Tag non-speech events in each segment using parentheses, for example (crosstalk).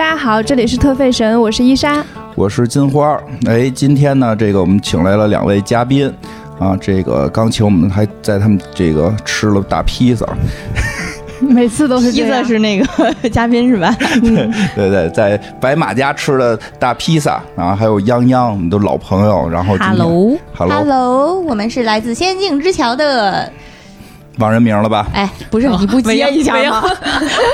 大家好，这里是特费神，我是伊莎。我是金花。哎，今天呢，这个我们请来了两位嘉宾啊，这个刚请我们还在他们这个吃了大披萨，每次都是。披萨是那个嘉宾是吧？(laughs) 对对对，在白马家吃的大披萨，然后还有泱泱，我们都老朋友。然后今天 Hello Hello，Hello，我们是来自仙境之桥的。忘人名了吧？哎，不是你不接一下吗？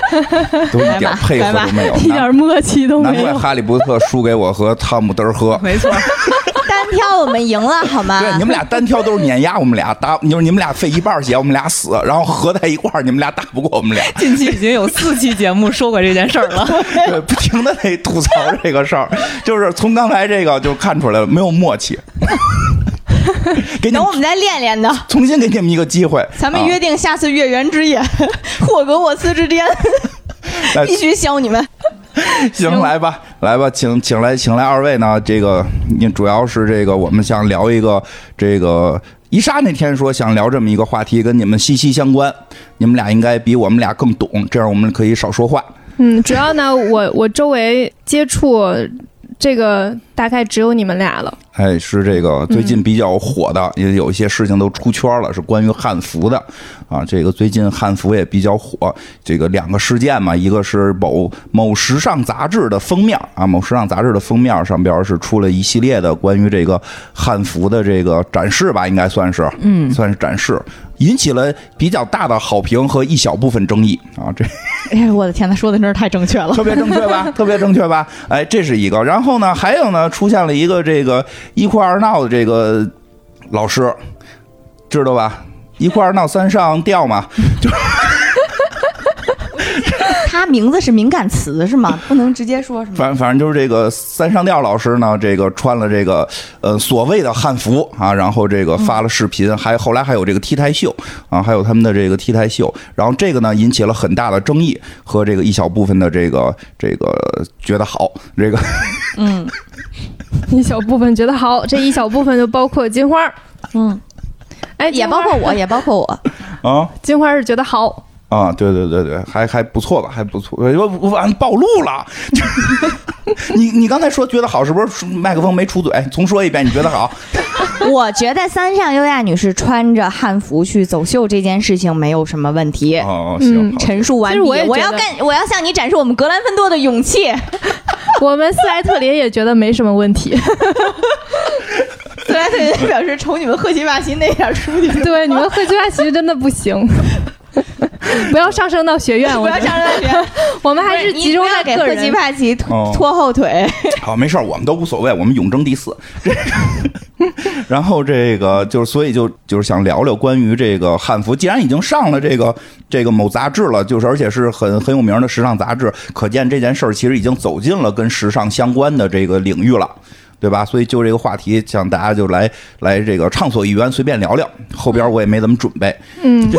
(laughs) 都一点配合都没有，一点默契都没有难怪。哈利波特输给我和汤姆德尔赫。没错，(laughs) 单挑我们赢了好吗？对，你们俩单挑都是碾压我们俩，打你说 (laughs) 你们俩费一半血，我们俩死，然后合在一块儿，你们俩打不过我们俩。近期已经有四期节目说过这件事儿了。对，不停的得吐槽这个事儿，就是从刚才这个就看出来了，没有默契。(laughs) 给你等我们再练练的。重新给你们一个机会，(laughs) 咱们啊约定下次月圆之夜，霍格沃茨之巅，(laughs) 必须削你们。行，来吧，来吧，请请来，请来二位呢。这个，你主要是这个，我们想聊一个这个。伊莎那天说想聊这么一个话题，跟你们息息相关，你们俩应该比我们俩更懂，这样我们可以少说话。嗯，主要呢，我我周围接触这个大概只有你们俩了。哎，是这个最近比较火的，也有一些事情都出圈了，是关于汉服的啊。这个最近汉服也比较火，这个两个事件嘛，一个是某某时尚杂志的封面啊，某时尚杂志的封面上边是出了一系列的关于这个汉服的这个展示吧，应该算是，嗯，算是展示，引起了比较大的好评和一小部分争议啊。这 (laughs) 哎呀，我的天，呐说的真是太正确了。特别正确吧？(laughs) 特别正确吧？哎，这是一个。然后呢，还有呢，出现了一个这个一哭二闹的这个老师，知道吧？一哭二闹三上吊嘛，他名字是敏感词是吗？(laughs) 不能直接说是吗？反反正就是这个三上吊老师呢，这个穿了这个呃所谓的汉服啊，然后这个发了视频，还后来还有这个 T 台秀啊，还有他们的这个 T 台秀，然后这个呢引起了很大的争议和这个一小部分的这个这个觉得好，这个嗯一小部分觉得好，这一小部分就包括金花。嗯，哎，也包括我，也包括我。啊。金花是觉得好。啊，对对对对，还还不错吧，还不错。我我完暴露了，(laughs) 你你刚才说觉得好，是不是麦克风没出嘴？重说一遍，你觉得好？(laughs) 我觉得三上优亚女士穿着汉服去走秀这件事情没有什么问题。哦，行，好陈述完毕，我要干，我要向你展示我们格兰芬多的勇气。(laughs) 我们斯莱特林也觉得没什么问题。斯莱特林表示瞅你们赫奇帕奇那点出息，对，你们赫奇帕奇真的不行，(laughs) 不要上升到学院，(laughs) 不要上升到学院，(laughs) 我们还是集中在给赫奇人。巴奇拖哦拖后腿。好，没事儿，我们都无所谓，我们永争第四。然后这个就是，所以就就是想聊聊关于这个汉服，既然已经上了这个这个某杂志了，就是而且是很很有名的时尚杂志，可见这件事儿其实已经走进了跟时尚相关的这个领域了。对吧？所以就这个话题，想大家就来来这个畅所欲言，随便聊聊。后边我也没怎么准备，嗯，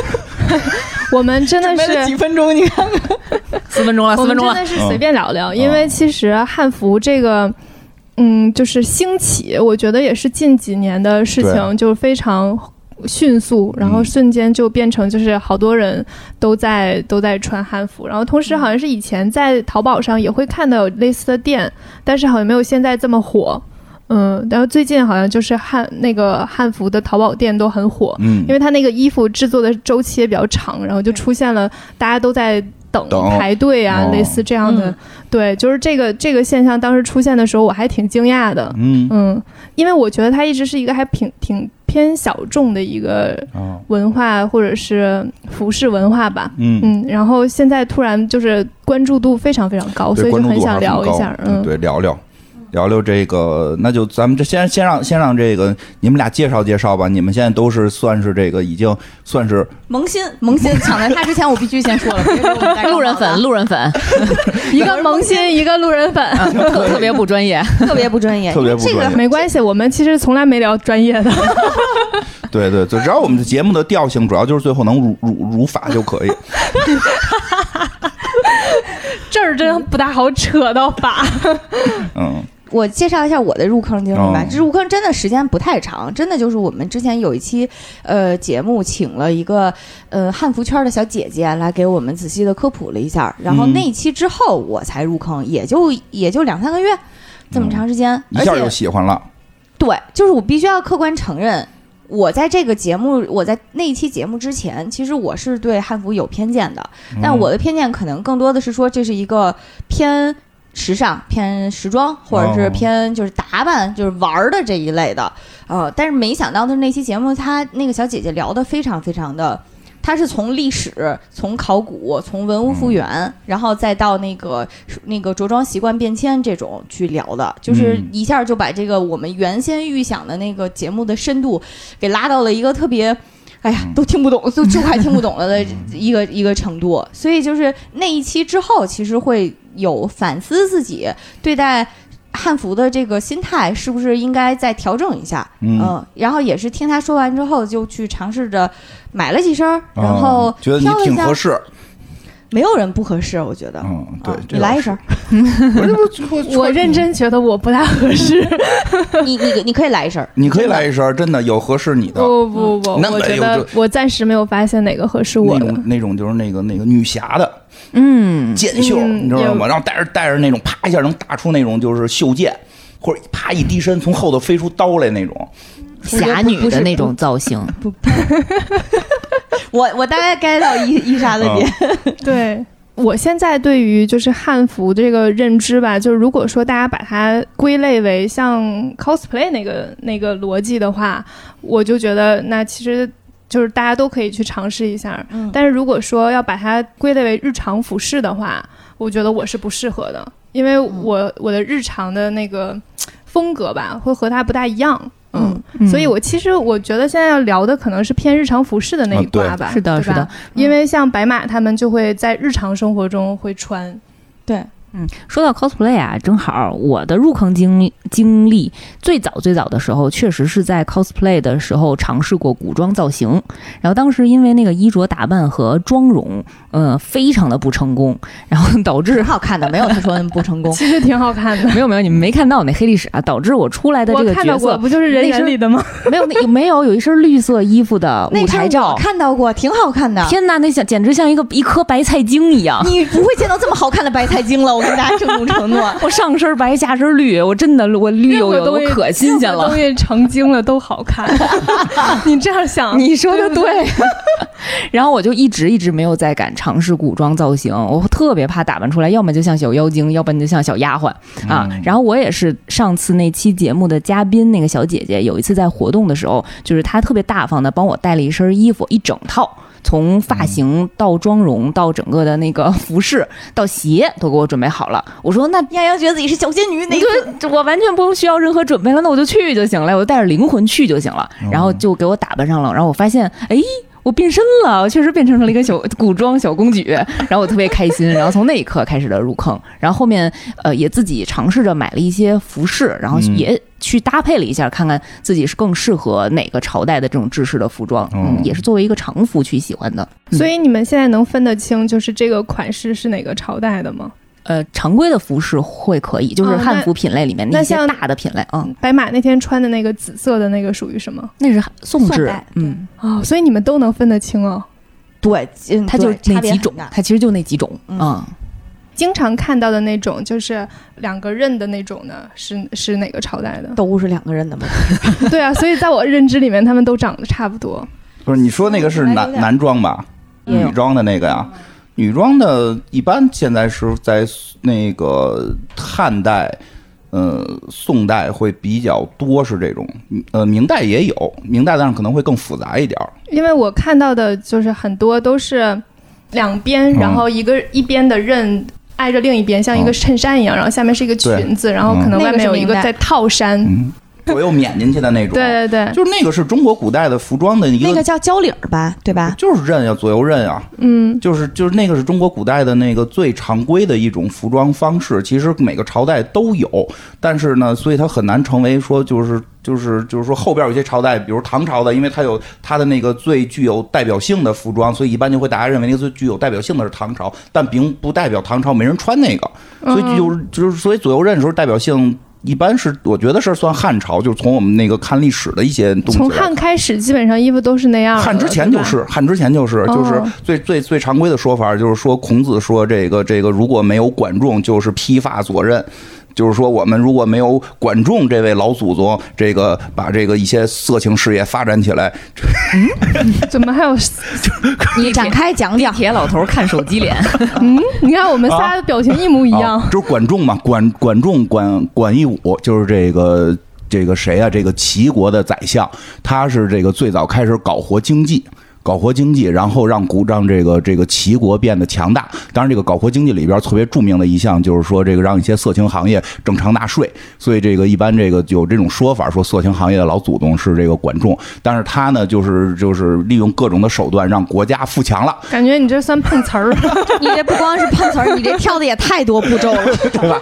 (laughs) 我们真的是几。分钟，你看看。四分钟了，我们四分钟了。真的是随便聊聊，嗯因为其实汉服这个，嗯，就是兴起，我觉得也是近几年的事情，对就非常迅速，然后嗯瞬间就变成就是好多人都在都在穿汉服，然后同时好像是以前在淘宝上也会看到有类似的店，但是好像没有现在这么火。嗯，然后最近好像就是汉那个汉服的淘宝店都很火，嗯因为它那个衣服制作的周期也比较长，然后就出现了大家都在等等排队啊，哦类似这样的。嗯对，就是这个这个现象当时出现的时候，我还挺惊讶的。嗯嗯，因为我觉得它一直是一个还挺挺偏小众的一个啊文化或者是服饰文化吧。嗯嗯，然后现在突然就是关注度非常非常高，所以就很高聊一下。嗯，对，聊聊聊聊这个，那就咱们这先先让先让这个你们俩介绍介绍吧。你们现在都是算是这个已经算是萌新，萌新 (laughs) 抢在他之前，我必须先说了，路人粉，路人粉，一个萌新，一个路人粉。(laughs) 特特别不专业。特别不专业，特别不这个没关系，我们其实从来没聊专业的。对 (laughs) 对，对只要我们的节目的调性，主要就是最后能如如如法就可以。这儿真不大好扯到法。嗯，我介绍一下我的入坑经历吧。哦这入坑真的时间不太长，真的就是我们之前有一期呃节目，请了一个呃汉服圈的小姐姐来给我们仔细的科普了一下，然后嗯那一期之后我才入坑，也就也就两三个月这么长时间，一下就喜欢了。对，就是我必须要客观承认。我在这个节目，我在那一期节目之前，其实我是对汉服有偏见的，但我的偏见可能更多的是说这是一个偏时尚、偏时装，或者是哦偏就是打扮、就是玩儿的这一类的。呃，但是没想到的是那期节目，她那个小姐姐聊的非常非常的。她是从历史、从考古、从文物复原，然后再到那个那个着装习惯变迁这种去聊的，就是嗯一下就把这个我们原先预想的那个节目的深度给拉到了一个特别，哎呀，都听不懂，(laughs) 都就快听不懂了的一个一个程度。所以就是那一期之后，其实会有反思自己对待。汉服的这个心态是不是应该再调整一下？嗯然后也是听他说完之后，就去尝试着买了几身儿，然啊后觉得你挺合，适，没有人不合适，我觉得。嗯，对啊，你来一身儿，(laughs) 我 (laughs) 认真觉得我不大合适。(laughs) 你你你可以来一身儿，你可以来一声，真的有合适你的。不不不，那我觉得我暂时没有发现哪个合适我的。那种那种就是那个那个女侠的嗯，剑袖，嗯你知道吗？有然后带着带着那种啪一下能打出那种就是袖剑，或者啪一低身从后头飞出刀来那种。侠女的那种造型，我我大概 get 到伊伊莎的点。(laughs) 对我现在对于就是汉服这个认知吧，就是如果说大家把它归类为像 cosplay 那个那个逻辑的话，我就觉得那其实就是大家都可以去尝试一下。嗯但是如果说要把它归类为日常服饰的话，我觉得我是不适合的，因为我我的日常的那个风格吧，会和它不大一样。嗯，嗯。所以我其实我觉得现在要聊的可能是偏日常服饰的那一啊对。挂吧，是的，对吧？是的。因为像白马他们就会在日常生活中会穿，对，嗯，说到 cosplay 啊，正好我的入坑经经历最早最早的时候，确实是在 cosplay 的时候尝试过古装造型，然后当时因为那个衣着打扮和妆容，呃，非常的不成功，然后导致挺好看的，没有他说的不成功。(laughs) 其实挺好看的。(laughs) 没有没有你们没看到那黑历史啊，导致我出来的这个我看到过，角色不就是人眼里的吗？没有那有没有有一身绿色衣服的舞台照，看到过，挺好看的。天哪，那像简直像一个一颗白菜精一样。你不会见到这么好看的白菜精了，(laughs) 我跟大家郑重承诺。(laughs) 我上身白下身绿，我真的我绿油油的，我可新鲜了东。西成精了都好看。(laughs) 你这样想，(laughs) 你说的对不对。对，然后我就一直一直没有再敢尝试古装造型，我特别怕打扮出来，要么就像小妖精，要不然就像小丫鬟啊。然后我也是上次那期节目的嘉宾，那个小姐姐，有一次在活动的时候，就是她特别大方的帮我带了一身衣服，一整套。从发型到妆容到整个的那个服饰到鞋都给我准备好了。我说那丫丫觉得自己是小仙女，那个，我完全不用需要任何准备了，那我就去就行了，我就带着灵魂去就行了。然后就给我打扮上了，然后我发现，哎。我变身了，我确实变成了一个小古装小公举，然后我特别开心，然后从那一刻开始的入坑，然后后面呃也自己尝试着买了一些服饰，然后嗯也去搭配了一下，看看自己是更适合哪个朝代的这种制式的服装，嗯哦，也是作为一个常服去喜欢的。嗯所以你们现在能分得清，就是这个款式是哪个朝代的吗？呃，常规的服饰会可以，就是汉服品类里面那些大的品类，嗯，白马那天穿的那个紫色的那个属于什么？那是宋制嗯。哦，所以你们都能分得清哦。对，嗯它就那几种，它其实就那几种，嗯嗯，经常看到的那种，就是两个刃的那种呢，是是哪个朝代的？都是两个人的嘛。(laughs) 对啊，所以在我认知里面，他们都长得差不多。不是你说那个是男男装吧？女装的那个呀，女装的一般现在是在那个汉代。呃，宋代会比较多是这种，呃，明代也有，明代但是可能会更复杂一点儿。因为我看到的就是很多都是两边，嗯然后一个一边的刃挨着另一边，像一个衬衫一样，然后下面是一个裙子，然后可能外面有一个在套衫。嗯，左右撵进去的那种。对对对，就是那个是中国古代的服装的一个，那个叫交领儿吧，对吧？就是刃呀，左右刃啊，嗯，就是就是那个是中国古代的那个最常规的一种服装方式，其实每个朝代都有，但是呢，所以它很难成为说就是就是就是说后边有些朝代，比如唐朝的，因为它有它的那个最具有代表性的服装，所以一般就会大家认为那个最具有代表性的是唐朝，但并不代表唐朝没人穿那个，所以就是就是所以左右刃的时候代表性。一般是我觉得是算汉朝，就是从我们那个看历史的一些东西从。汉开始，基本上衣服都是那样的。汉之前就是，汉之前就是，就是哦最最最常规的说法，就是说孔子说这个这个如果没有管仲，就是披发左衽。就是说，我们如果没有管仲这位老祖宗，这个把这个一些色情事业发展起来，嗯 (laughs) 怎么还有？(laughs) 你展开讲讲。铁老头看手机脸，(laughs) 嗯，你看我们仨的表情一模一样。啊就是管仲嘛，管管仲管管义武，就是这个这个谁啊？这个齐国的宰相，他是这个最早开始搞活经济。搞活经济，然后让古让这个这个齐国变得强大。当然，这个搞活经济里边特别著名的一项就是说，这个让一些色情行业正常纳税。所以，这个一般这个有这种说法，说色情行业的老祖宗是这个管仲。但是他呢，就是就是利用各种的手段让国家富强了，感觉你这算碰瓷儿。(laughs) 你这不光是碰瓷儿，你这跳的也太多步骤了。对吧？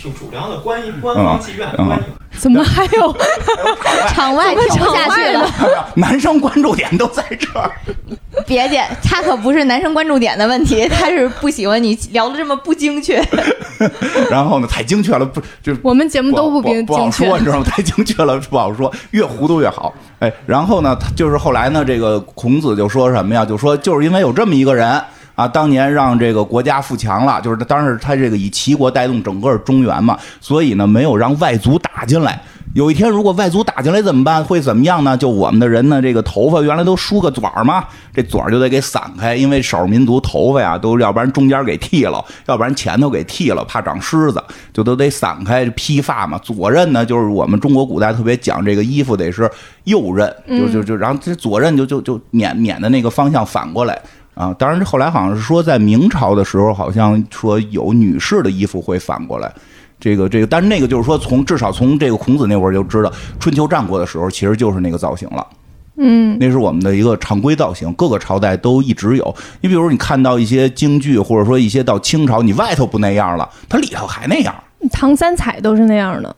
挺主张的官官方妓院，嗯官怎么还有？(laughs) 场外跳不下去了，男生关注点都在这儿。(laughs) 别介，他可不是男生关注点的问题，他是不喜欢你聊的这么不精确。(laughs) 然后呢，太精确了，不就我们节目都不精精确不好说，。你知道吗？太精确了不好说，越糊涂越好。哎，然后呢，他就是后来呢，这个孔子就说什么呀？就说就是因为有这么一个人啊，当年让这个国家富强了，就是当时他这个以齐国带动整个中原嘛，所以呢，没有让外族打进来。有一天，如果外族打进来怎么办？会怎么样呢？就我们的人呢，这个头发原来都梳个卷儿嘛，这卷儿就得给散开，因为少数民族头发呀，都要不然中间给剃了，要不然前头给剃了，怕长虱子，就都得散开披发嘛。左衽呢，就是我们中国古代特别讲这个衣服得是右衽，就就就，然后这左衽就就就撵撵的那个方向反过来。啊，当然后来好像是说，在明朝的时候，好像说有女士的衣服会反过来，这个这个，但是那个就是说从，至少从这个孔子那会儿就知道，春秋战国的时候其实就是那个造型了。嗯，那是我们的一个常规造型，各个朝代都一直有。你比如你看到一些京剧，或者说一些到清朝，你外头不那样了，它里头还那样。唐三彩都是那样的。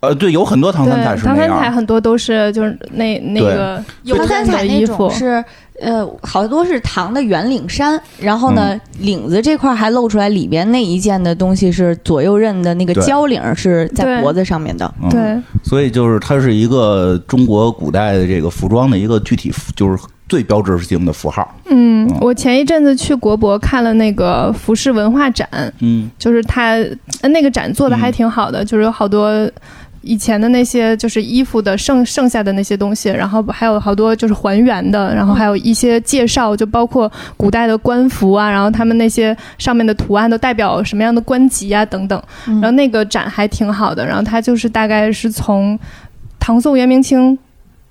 呃，对，有很多唐三彩，唐是那样。三彩很多都是就是那那个唐三彩那种的衣服。是，呃，好多是唐的圆领衫，然后呢，领子这块还露出来，里边那一件的东西是左右刃的那个交领是在脖子上面的。嗯对，所以就是它是一个中国古代的这个服装的一个具体，就是最标志性的符号。嗯嗯，我前一阵子去国博看了那个服饰文化展，嗯就是它呃那个展做的还挺好的，就是有好多。以前的那些就是衣服的剩剩下的那些东西，然后还有好多就是还原的，然后还有一些介绍，就包括古代的官服啊，然后他们那些上面的图案都代表什么样的官级啊等等。嗯然后那个展还挺好的，然后它就是大概是从唐宋元明清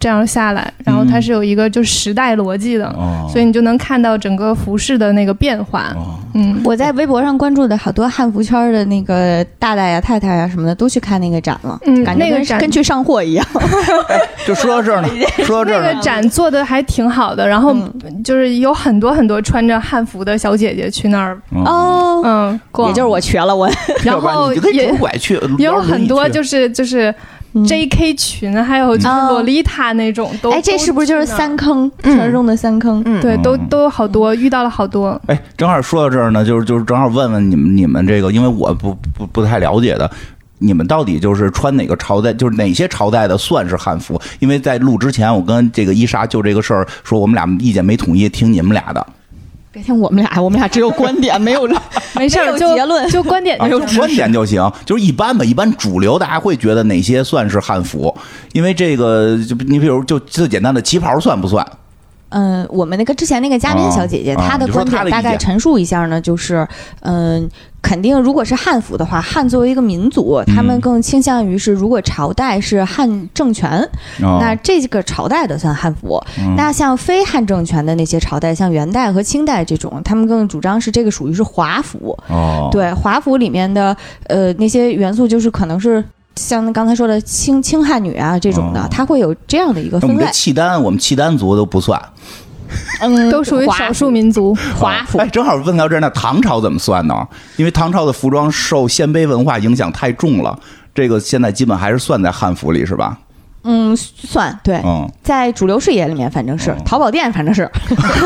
这样下来，然后它是有一个就是时代逻辑的，哦，所以你就能看到整个服饰的那个变化。哦。嗯，我在微博上关注的好多汉服圈的那个大大呀、太太呀什么的，都去看那个展了，嗯感觉跟那个展跟去上货一样。(laughs) 就说到这儿呢，(laughs) 说到这儿那，个展做的还挺好的，然后嗯。就是有很多很多穿着汉服的小姐姐去那儿，嗯哦，嗯，逛，也就是我瘸了我。然后 (laughs) 你就可以也拄拐去，也有很多就就是就是嗯 J.K. 裙，还有就是哦洛丽塔那种，都哎，这是不是就是？三坑嗯传说中的三坑？嗯，对，都嗯都有好多，遇到了好多。哎，正好说到这儿呢，就是就是正好问问你们你们这个，因为我不不不太了解的。你们到底就是穿哪个朝代，就是哪些朝代的算是汉服？因为在录之前，我跟这个伊莎就这个事儿说，我们俩意见没统一，听你们俩的。别听我们俩，我们俩只有观点，没有 (laughs) 没事儿，就结论就观点啊，就就观点就行，就是一般吧，一般主流大家会觉得哪些算是汉服，因为这个就你比如就最简单的旗袍算不算？嗯，我们那个之前那个嘉宾小姐姐，啊她的观点大概陈述一下呢，就是，嗯，肯定如果是汉服的话，汉作为一个民族，他们嗯更倾向于是，如果朝代是汉政权，哦那这个朝代的算汉服。嗯那像非汉政权的那些朝代，像元代和清代这种，他们更主张是这个属于是华服。哦，对，华服里面的呃那些元素，就是可能是。像刚才说的清清汉女啊这种的，哦它会有这样的一个分类那我们这。契丹，我们契丹族都不算。嗯，(laughs) 都属于少数民族。华服哎，正好问到这儿，那唐朝怎么算呢？因为唐朝的服装受鲜卑文化影响太重了，这个现在基本还是算在汉服里，是吧？嗯，算对，嗯，在主流视野里面，反正是哦淘宝店，反正是。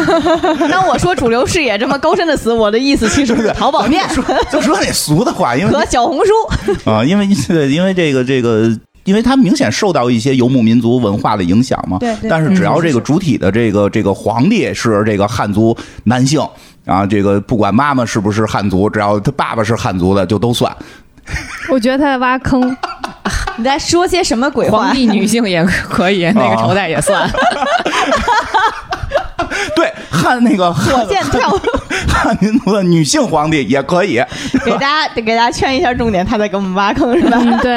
(laughs) 当我说主流视野这么高深的词，我的意思其实是淘宝店说就说那俗的话，因为和小红书。啊，因为对，因为这个这个，因为它明显受到一些游牧民族文化的影响嘛。对对但是只要这个主体的这个这个皇帝是这个汉族男性啊，这个不管妈妈是不是汉族，只要他爸爸是汉族的，就都算。(laughs) 我觉得他在挖坑。(laughs) 你在说些什么鬼话皇？帝女性也可以，那个朝代也算。(laughs) 对，汉那个火汉箭跳，(laughs) 汉民族的女性皇帝也可以，给大家 (laughs) 给大家圈一下重点，他在给我们挖坑是吧？嗯，对，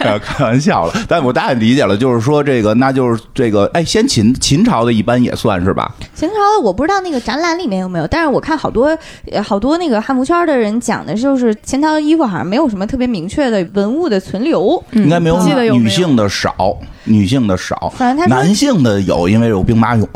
呃 (laughs) 开玩笑了。但我大概理解了，就是说这个，那就是这个，哎，先秦秦朝的一般也算是吧？秦朝我不知道那个展览里面有没有，但是我看好多呃好多那个汉服圈的人讲的就是秦朝的衣服好像没有什么特别明确的文物的存留，应该没有记得有没有女性的少，女性的少，反正他男性的有，因为有兵马俑。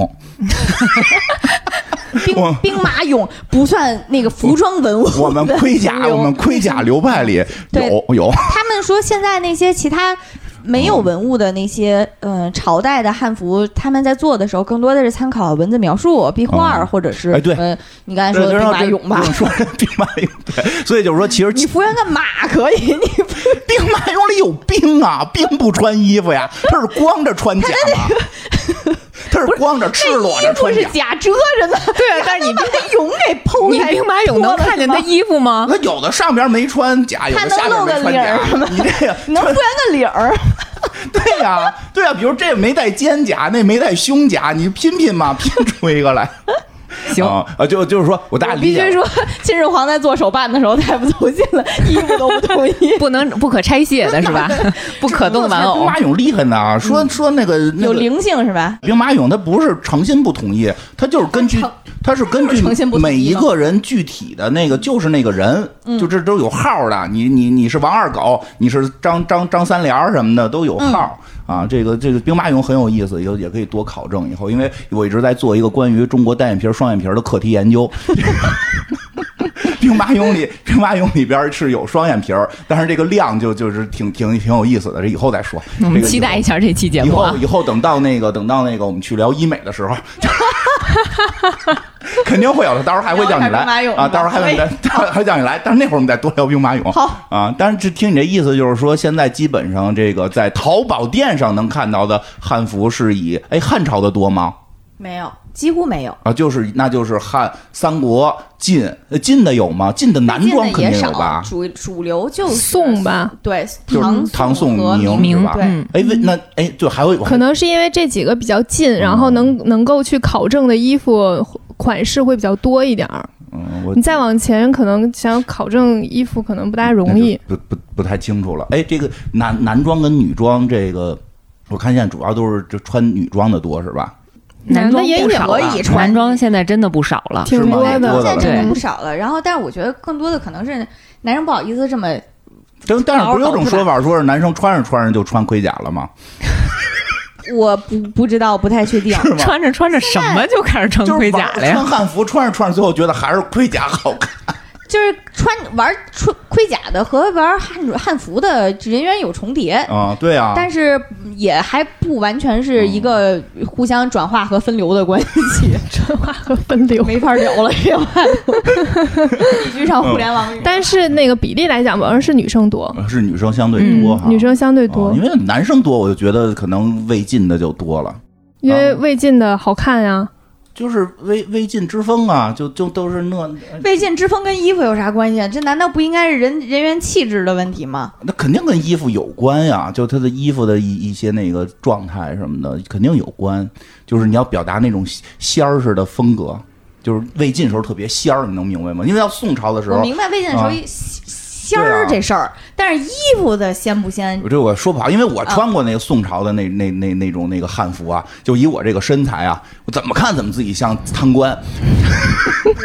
兵我兵马俑不算那个服装文物。我们盔甲，我们盔甲流派里有有，他们说现在那些其他没有文物的那些嗯、呃朝代的汉服，他们在做的时候更多的是参考文字描述、壁画，嗯或者是哎对呃你刚才说的兵马俑吧说 (laughs) 兵马俑，对，所以就是说，其实你服原个马可以，你 (laughs) 兵马俑里有兵啊，兵不穿衣服呀，他是光着穿甲 (laughs) 吗？他是光着赤裸着衣服是。假遮着的，对啊，但是你把那俑给剖开，你兵马俑能看见他衣服吗？那有的上边没穿甲，有的下边没穿甲。你这个 (laughs) 能复原个领儿，(laughs) 对呀、对呀、比如这没带肩甲，那没带胸甲，你拼拼嘛，拼出一个来。行啊，啊就就是说我大家理解了。必须说，秦始皇在做手办的时候太不走心了，衣服都不同意。不能不可拆卸的是吧？(laughs) 不可动玩兵马。俑厉害呢，说说那个那个有灵性是吧？兵马俑，它不是诚心不同意，它就是根据诚，它是根据每一个人具体的那个就是那个人，嗯就这都有号的。你你你是王二狗，你是张张张三连儿什么的都有号。嗯啊，这个这个兵马俑很有意思，以后也可以多考证。以后，因为我一直在做一个关于中国单眼皮、双眼皮的课题研究。(laughs) 兵马俑里，兵马俑里边是有双眼皮儿，但是这个量就就是挺挺挺有意思的，这以后再说。期待以后一下这期节以后目啊！以后等到那个等到那个我们去聊医美的时候，(laughs) 肯定会有的。到时候还会叫你来兵马俑啊到时候还会再还会叫你来。但是那会儿我们再多聊兵马俑。好啊，但是这听你这意思就是说，现在基本上这个在淘宝店上能看到的汉服是以哎汉朝的多吗？没有，几乎没有。啊，就是那就是汉、三国、晋，呃晋的有吗？晋的男装肯定有吧，？主主流就是宋吧，对，就是唐唐宋和明明是吧？哎，为那哎，就，还有可能是因为这几个比较近，然后能能够去考证的衣服款式会比较多一点儿。嗯，你再往前，可能想考证衣服可能不大容易。不不不太清楚了。哎，这个男男装跟女装，这个我看现在主要都是这穿女装的多是吧？男的装也有不少了可以穿男装现在真的不少了。挺多的现在真的对不少了。然后，但是我觉得更多的可能是男生不好意思这么，但但是不是有种说法，说是男生穿着穿着就穿盔甲了吗？(laughs) 我不不知道，不太确定。穿着穿着什么就开始穿盔甲了呀穿？汉服穿着穿着，最后觉得还是盔甲好看。就是穿玩穿盔甲的和玩汉汉服的人员有重叠，啊，对啊，但是也还不完全是一个互相转化和分流的关系，转化和分流。没法聊了，这话都必须上互联网语。但是那个比例来讲，好像是女生多，是女生相对多哈，女生相对多啊因，为男生多，我就觉得可能魏晋的就多了。因为魏晋的好看呀。就是魏魏晋之风啊，就就都是那魏晋之风跟衣服有啥关系啊？这难道不应该是人人员气质的问题吗？那肯定跟衣服有关呀，就他的衣服的一一些那个状态什么的，肯定有关。就是你要表达那种仙儿似的风格，就是魏晋时候特别仙儿，你能明白吗？因为到宋朝的时候，我明白魏晋的时候啊仙儿这事儿，但是衣服的仙不仙？我这我说不好，因为我穿过那个宋朝的那那那那种那个汉服啊，就以我这个身材啊，我怎么看怎么自己像贪官。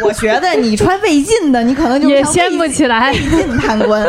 我觉得你穿魏晋的，你可能就像也掀不起来魏晋贪官。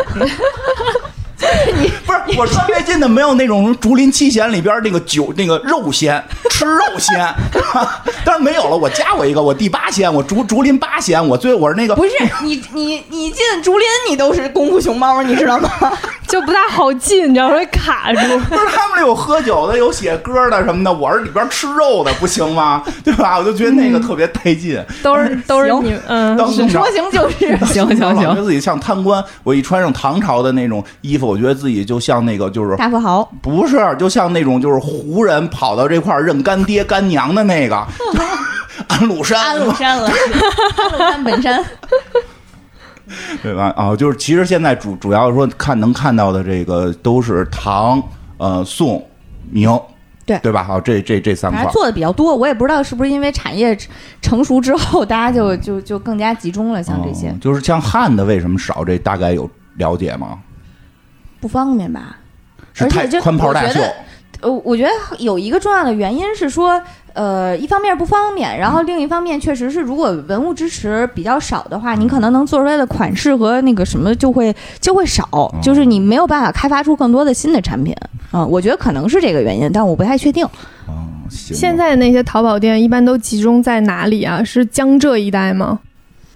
(laughs) 不是我穿魏晋的，没有那种竹林七贤里边那个酒那个肉仙吃肉仙，(laughs) 但是没有了。我加我一个，我第八仙，我竹竹林八仙，我最我是那个不是你你你进竹林，你都是功夫熊猫，你知道吗？(laughs) 就不大好进，你知道会卡住。不是他们有喝酒的，有写歌的什么的，我是里边吃肉的，不行吗？对吧？我就觉得那个特别带劲。都是都是你嗯，说行就是。行行我老觉，得自己像贪官。我一穿上唐朝的那种衣服，我觉得自己就像那个就是大富豪，不是，就像那种就是胡人跑到这块儿认干爹干娘的那个 (laughs) 安禄山，安禄山了，安禄山本山。(laughs) 对吧？啊，就是其实现在主主要说看能看到的这个都是唐、呃宋、明，对对吧？好，这这这三块做的比较多，我也不知道是不是因为产业成熟之后，大家就就就更加集中了，像这些嗯就是像汉的为什么少？这大概有了解吗？不方便吧？而且就宽袍大袖我觉得呃，我觉得有一个重要的原因是说，呃，一方面不方便，然后另一方面确实是，如果文物支持比较少的话，你可能能做出来的款式和那个什么就会就会少，就是你没有办法开发出更多的新的产品。嗯，我觉得可能是这个原因，但我不太确定。哦，现在的那些淘宝店一般都集中在哪里啊？是江浙一带吗？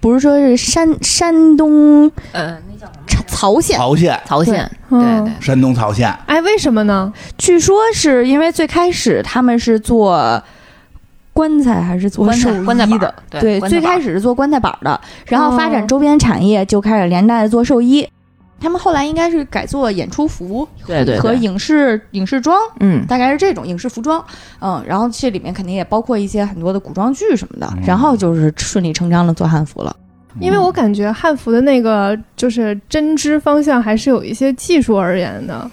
不是说是山山东呃，那叫什么？曹县，曹县，曹县，对山东曹县，哎，为什么呢？据说是因为最开始他们是做棺材还是做棺材寿衣的棺材板？对对，棺材最开始是做棺材板儿的，然后发展哦周边产业，就开始连带做寿衣。他们后来应该是改做演出服和对对对，影视影视装，嗯，大概是这种影视服装。嗯，然后这里面肯定也包括一些很多的古装剧什么的嗯，然后就是顺理成章的做汉服了。因为我感觉汉服的那个就是针织方向还是有一些技术而言的。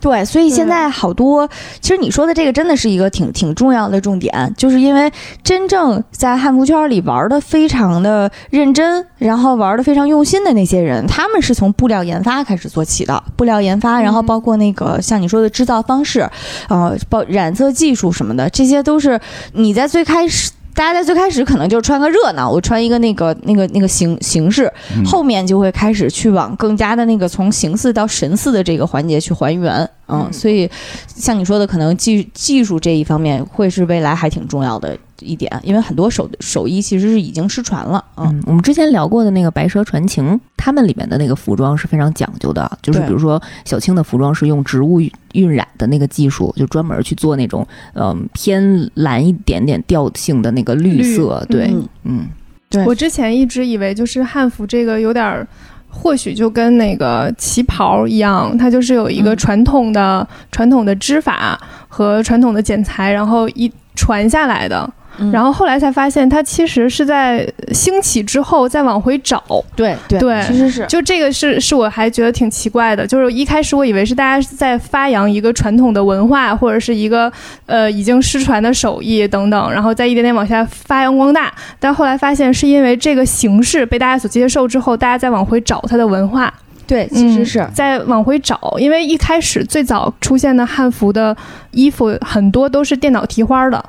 对，所以现在好多，其实你说的这个真的是一个挺挺重要的重点，就是因为真正在汉服圈里玩的非常的认真，然后玩的非常用心的那些人，他们是从布料研发开始做起的，布料研发，然后包括那个像你说的制造方式，呃，包染色技术什么的，这些都是你在最开始。大家在最开始可能就是穿个热闹，我穿一个那个那个那个形形式，嗯。后面就会开始去往更加的那个从形似到神似的这个环节去还原，嗯，嗯。所以像你说的，可能技技术这一方面会是未来还挺重要的一点，因为很多手手艺其实是已经失传了，嗯，嗯，我们之前聊过的那个《白蛇传情》，他们里面的那个服装是非常讲究的，就是比如说小青的服装是用植物晕染的那个技术，就专门去做那种嗯、偏蓝一点点调性的那个绿色，绿对，嗯。嗯。对。我之前一直以为就是汉服这个有点儿。或许就跟那个旗袍一样，它就是有一个嗯。传统的、传统的织法和传统的剪裁，然后一传下来的。嗯然后后来才发现，它其实是在兴起之后再往回找。对对对其实是就这个是是我还觉得挺奇怪的，就是一开始我以为是大家在发扬一个传统的文化，或者是一个呃已经失传的手艺等等，然后再一点点往下发扬光大。但后来发现是因为这个形式被大家所接受之后，大家再往回找它的文化，对，其实是、嗯再往回找，因为一开始最早出现的汉服的衣服很多都是电脑提花的。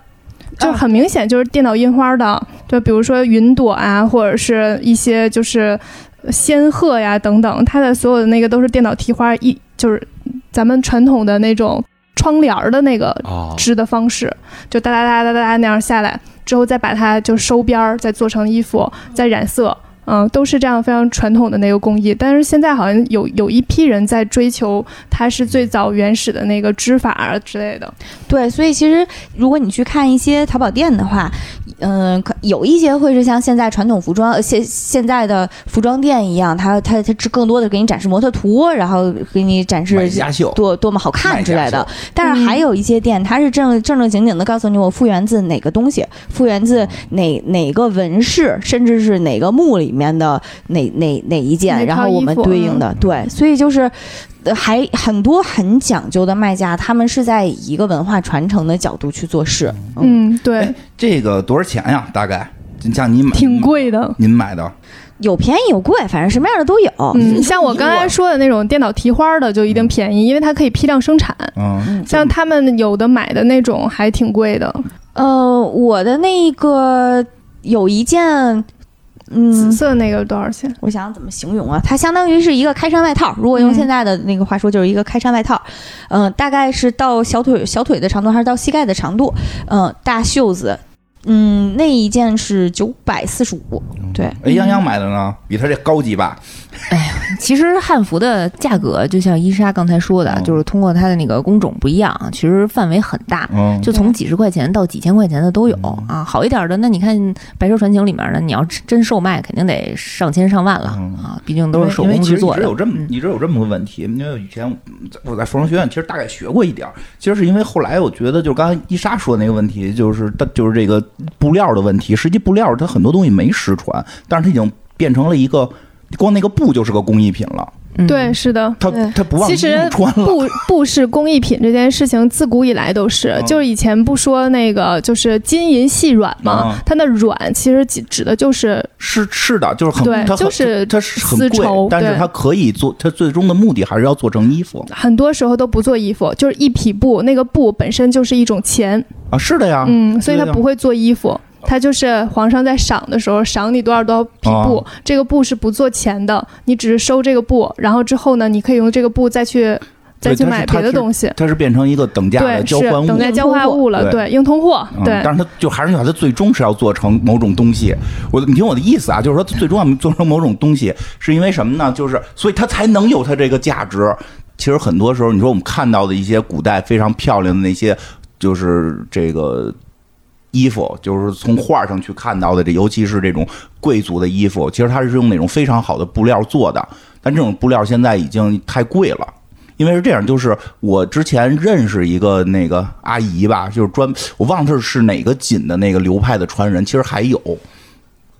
就很明显就是电脑印花的，就比如说云朵啊，或者是一些就是仙鹤呀等等，它的所有的那个都是电脑提花，一就是咱们传统的那种窗帘儿的那个哦，织的方式，就哒哒哒哒哒那样下来之后，再把它就收边儿，再做成衣服，再染色。嗯，都是这样非常传统的那个工艺，但是现在好像有有一批人在追求它是最早原始的那个织法啊之类的。对，所以其实如果你去看一些淘宝店的话，嗯、可有一些会是像现在传统服装、呃现现在的服装店一样，它它它只更多的给你展示模特图，然后给你展示家秀，多多么好看之类的。但嗯是还有一些店，它是正正正经经的告诉你我复原自哪个东西，复原自哪哪个纹饰，甚至是哪个墓里面的哪哪哪一件，然后我们对应的对，所以就是。呃还很多很讲究的卖家，他们是在一个文化传承的角度去做事。嗯，对哎，这个多少钱呀？大概？就像你买，挺贵的。您买的有便宜有贵，反正什么样的都有。嗯，像我刚才说的那种电脑提花的就一定便宜，因为它可以批量生产。嗯，嗯，像他们有的买的那种还挺贵的，呃，我的那个有一件，嗯，紫色那个多少钱？我想想怎么形容啊？它相当于是一个开衫外套，如果用嗯现在的那个话说，就是一个开衫外套。嗯、大概是到小腿小腿的长度，还是到膝盖的长度？嗯、大袖子。嗯，那一件是九百四十五。对，哎，杨洋买的呢，比他这高级吧？其实汉服的价格，就像伊莎刚才说的，嗯就是通过它的那个工种不一样，其实范围很大。嗯，就从几十块钱到几千块钱的都有啊，好一点的，那你看《白蛇传情》里面的，你要真售卖，肯定得上千上万了嗯啊，毕竟都是手工制作的。一直有这么嗯一直有这么个问题，因为以前我在服装学院其实大概学过一点儿，其实是因为后来我觉得就是刚才伊莎说的那个问题，就是它就是这个布料的问题，实际布料它很多东西没失传，但是它已经变成了一个。光那个布就是个工艺品了，嗯。对，是的。它对。它不往衣其实服穿了。布布是工艺品这件事情，自古以来都是。嗯。就是以前不说那个就是金银细软嘛，嗯。它那软其实指指的就是是是的，就是很对它很就是它是很贵丝绸，但是它可以做，它最终的目的还是要做成衣服。很多时候都不做衣服，就是一匹布，那个布本身就是一种钱，啊，是的呀，嗯，所以它不会做衣服。它就是皇上在赏的时候赏你多少多少匹布，哦这个布是不做钱的，你只是收这个布，然后之后呢，你可以用这个布再去再去买别的东西。它是变成一个等价的交换物，等价交换物了，对对，硬通货，嗯对，但是它就还是它最终是要做成某种东西。我你听我的意思啊，就是说最终要做成某种东西，是因为什么呢？就是所以它才能有它这个价值。其实很多时候，你说我们看到的一些古代非常漂亮的那些，就是这个。衣服就是从画上去看到的，这尤其是这种贵族的衣服，其实它是用那种非常好的布料做的，但这种布料现在已经太贵了。因为是这样，就是我之前认识一个那个阿姨吧，就是专我忘了是哪个锦的那个流派的传人，其实还有，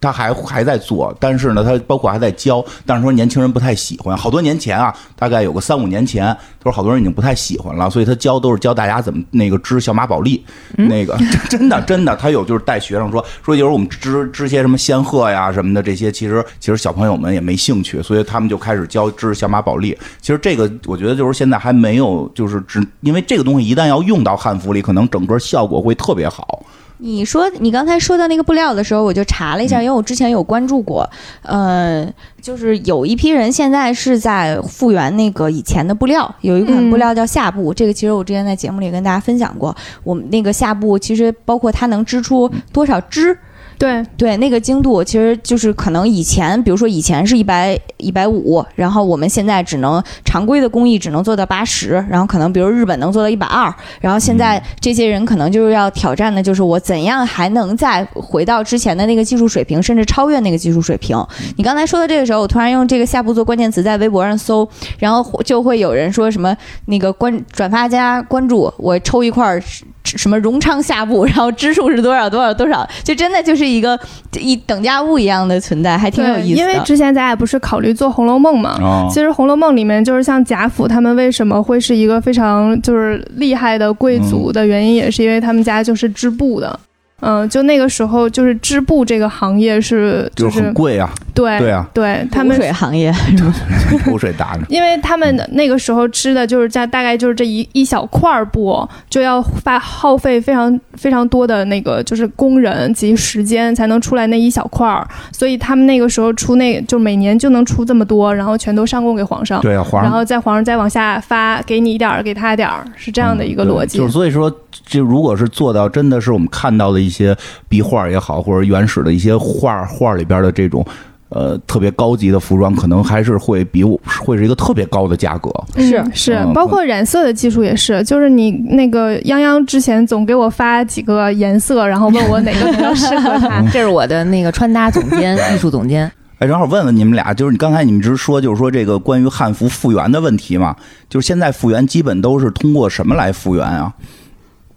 她还还在做，但是呢，他包括还在教，但是说年轻人不太喜欢。好多年前啊，大概有个三五年前，他说好多人已经不太喜欢了，所以他教都是教大家怎么那个织小马宝莉，那个 (laughs) 真的真的，他有就是带学生说说有时候我们织织些什么仙鹤呀什么的这些，其实其实小朋友们也没兴趣，所以他们就开始教织小马宝莉。其实这个我觉得就是现在还没有，就是只因为这个东西一旦要用到汉服里，可能整个效果会特别好。你说你刚才说到那个布料的时候，我就查了一下，因为我之前有关注过，呃，就是有一批人现在是在复原那个以前的布料，有一款布料叫夏布，这个其实我之前在节目里跟大家分享过，我们那个夏布其实包括它能织出多少织。对，对，那个精度其实就是可能以前，比如说以前是一百一百五，然后我们现在只能常规的工艺只能做到八十，然后可能比如日本能做到一百二，然后现在这些人可能就是要挑战的就是我怎样还能再回到之前的那个技术水平，甚至超越那个技术水平。你刚才说的这个时候，我突然用这个下部做关键词在微博上搜，然后就会有人说什么那个关转发加关注，我抽一块儿什么荣昌下部，然后支数是多少多少多少，就真的就是一个一等价物一样的存在，还挺有，意思的。因为之前咱俩不是考虑做《红楼梦》嘛，哦其实《红楼梦》里面就是像贾府他们为什么会是一个非常就是厉害的贵族的原因，也是因为他们家就是织布的。嗯，就那个时候就是织布这个行业是就是是很贵啊，对对啊，对他们流水行业，(laughs) 口水打着。因为他们那个时候织的就是在大概就是这一一小块儿布，就要发耗费非常非常多的那个就是工人及时间才能出来那一小块儿，所以他们那个时候出那就每年就能出这么多，然后全都上供给皇上，对啊，皇上然后在皇上再往下发，给你一点儿，给他点儿，是这样的一个逻辑。嗯就是所以说，这如果是做到真的是我们看到的一些壁画也好，或者原始的一些画画里边的这种。呃，特别高级的服装，可能还是会比我会是一个特别高的价格。是嗯是嗯，包括染色的技术也是，就是你那个泱泱之前总给我发几个颜色，然后问我哪个比较适合他。这是我的那个穿搭总监、艺术总监。(laughs) 哎，正好问问你们俩，就是你刚才你们直说，就是说这个关于汉服复原的问题嘛，就是现在复原基本都是通过什么来复原啊？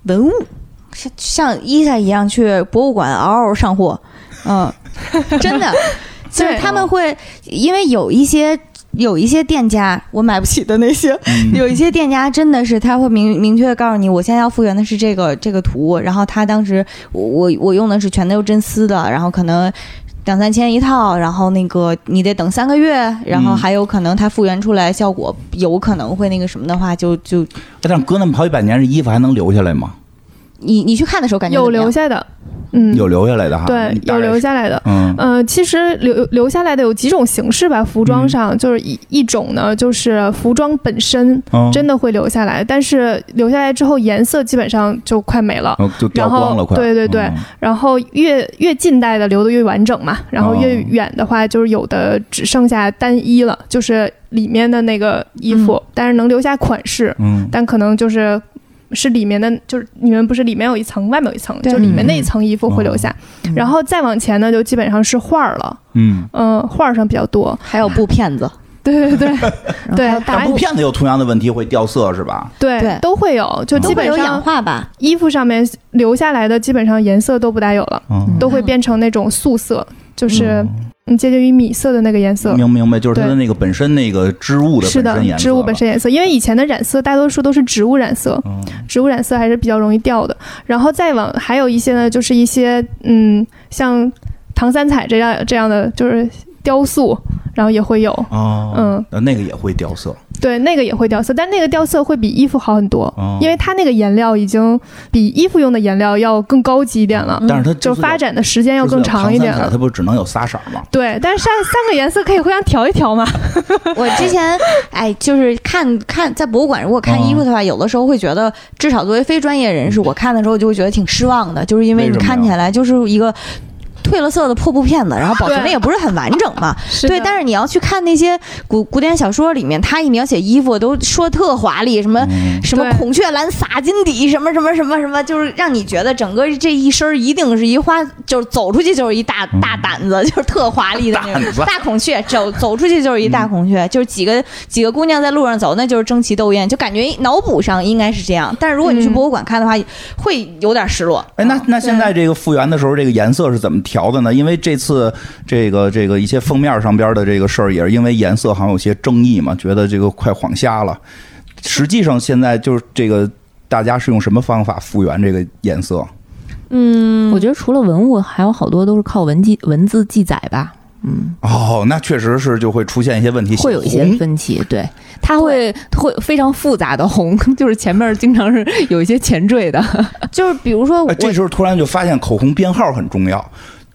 文物，像像伊莎一样去博物馆嗷嗷上货，嗯，(laughs) 真的，(laughs) 就是他们会，因为有一些有一些店家我买不起的那些，嗯有一些店家真的是他会明明确的告诉你，我现在要复原的是这个这个图，然后他当时我我我用的是全都是真丝的，然后可能。两三千一套，然后那个你得等三个月，然后嗯还有可能它复原出来效果有可能会那个什么的话，就就哎但是搁那么好几百年，这衣服还能留下来吗？你你去看的时候感觉有留下的，嗯，有留下来的哈，对有，留下来的。嗯。呃，其实留留下来的有几种形式吧，服装上、就是一一种呢，就是服装本身嗯，真的会留下来，但是留下来之后颜色基本上就快没了。哦就掉然后光了，快，对对对嗯然后越越近代的留的越完整嘛，然后越哦。远的话，就是有的只剩下单一了，就是里面的那个衣服，但是能留下款式，嗯，但可能就是是里面的，就是你们不是里面有一层，外面有一层，就里面那一层衣服会留下，嗯。然后再往前呢，就基本上是画儿了，嗯，嗯、画儿上比较多，还有布片子，对 (laughs) 对对。对，(laughs) 但打布片子有同样的问题，会掉色是吧？对对。都会有，就基本上有氧上化吧？衣服上面留下来的基本上颜色都不大有了，嗯，都会变成那种素色，就是嗯接近于米色的那个颜色。明明白，就是它的那个本身那个织物的是的本身颜，色植物本身颜色，因为以前的染色大多数都是植物染色，嗯植物染色还是比较容易掉的。然后再往还有一些呢，就是一些嗯，像唐三彩这样这样的，就是雕塑，然后也会有。哦，嗯，那那个也会掉色，对，那个也会掉色，但那个掉色会比衣服好很多，哦因为它那个颜料已经比衣服用的颜料要更高级一点了，但是它就发展的时间要更长一点了它。不只能有仨色儿吗？对，但是三三个颜色可以互相调一调嘛。(laughs) 我之前哎，就是看看在博物馆，如果看衣服的话，有的时候会觉得，至少作为非专业人士，我看的时候就会觉得挺失望的，就是因为你看起来就是一个。褪了色的破布片子，然后保存的也不是很完整嘛。(laughs) 是对，但是你要去看那些古古典小说里面，他一描写衣服都说特华丽，什么嗯什么孔雀蓝洒金底，什么什么什么什么，就是让你觉得整个这一身一定是一花，就是走出去就是一大大胆子，就是特华丽的那种大孔雀，走走出去就是一大孔雀，就是几个几个姑娘在路上走，那就是争奇斗艳，就感觉脑补上应该是这样。但是如果你去嗯博物馆看的话，会有点失落。哎，那那现在这个复原的时候，这个颜色是怎么调的呢？因为这次这个这个一些封面上边的这个事儿，也是因为颜色好像有些争议嘛，觉得这个快晃瞎了。实际上现在就是这个大家是用什么方法复原这个颜色？嗯我觉得除了文物，还有好多都是靠文记文字记载吧。嗯，哦，那确实是就会出现一些问题，会有一些分歧，对，它会会非常复杂的红，(laughs) 就是前面经常是有一些前缀的，(laughs) 就是比如说我哎，这时候突然就发现口红编号很重要，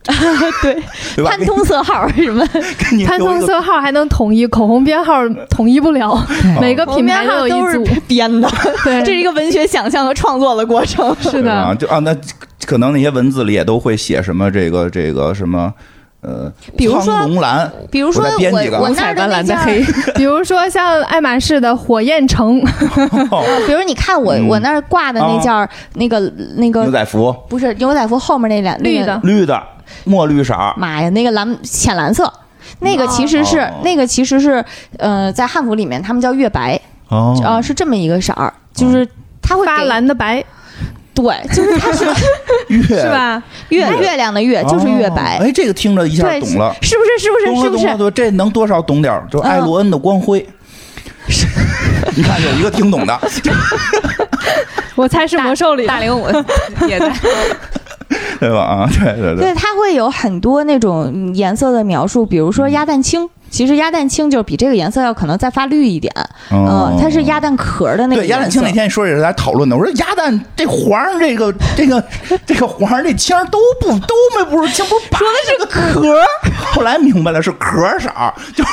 (laughs) 对对？潘通色号什么，(laughs) 潘通色号还能统一，口红编号统一不了，每个品牌都有都是一组。编的，(laughs) 对，这是一个文学想象和创作的过程。是？的，就啊，那可能那些文字里也都会写什么这个这个什么。呃，比如说蓝，比如说我我我那儿的那件比如说像爱马仕的火焰橙，哦比如你看我、嗯我那儿挂的那件儿、那个那个牛个仔服，不是牛仔服后面那两绿的，绿的，墨绿色儿，妈呀，那个蓝浅蓝色。那个其实是、哦那个其实是，呃，在汉服里面他们叫月白，哦呃，是这么一个色儿，就是它会发，蓝的白，对，就是它是月是？吧？月月亮的月，就是月白，哦哎，这个听着一下懂了，是不是？是不是？是不是？对，这能多少懂点儿，就艾罗恩的光辉。(laughs) 你看，有一个听懂的，(laughs) 我猜是魔兽里的大灵我 (laughs) 也在，对吧？啊，对对对，它会有很多那种嗯颜色的描述，比如说鸭蛋青。其实鸭蛋青就是比这个颜色要可能再发绿一点，哦嗯，它是鸭蛋壳的那个对，鸭蛋清那天说也是在讨论的，我说鸭蛋这黄儿这个这个这个黄儿这青儿都不都没不是青，不说的是个壳儿。后来明白了是壳儿色儿，就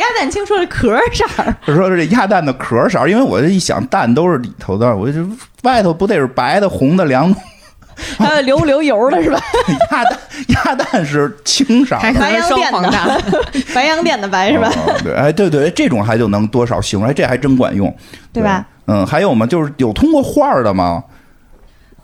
鸭蛋清说是壳儿色说是这鸭蛋的壳儿色儿，因为我这一想蛋都是里头的，我就外头不得是白的、红的两种，(laughs) 还有流流油的是吧？(laughs) 鸭蛋鸭蛋是青色儿的。还可能是双黄蛋。(laughs) 白洋淀的白是吧？哦对，哎，对对，这种还就能多少形容，哎，这还真管用，对吧？嗯，还有吗？就是有通过画儿的吗？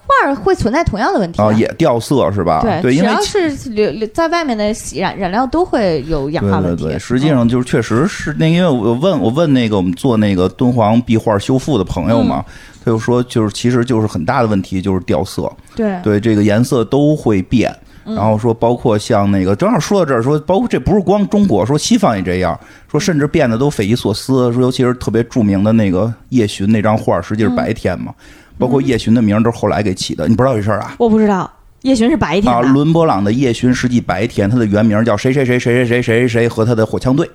画儿会存在同样的问题啊，也掉色是吧？对，对，因为只要是流流在外面的洗染染料都会有氧化问题。对对对，实际上就是确实是那，因为我问我问那个我们做那个敦煌壁画修复的朋友嘛，嗯他就说就是其实就是很大的问题就是掉色，对对这个颜色都会变。嗯然后说，包括像那个，正好说到这儿，说包括这不是光中国，说西方也这样，说甚至变得都匪夷所思。说尤其是特别著名的那个夜巡那张画，实际是白天嘛，包括夜巡的名儿都是后来给起的，你不知道这事儿啊？我不知道，夜巡是白天啊，伦勃朗的夜巡实际白天，他的原名叫谁谁谁谁谁谁谁谁谁和他的火枪队，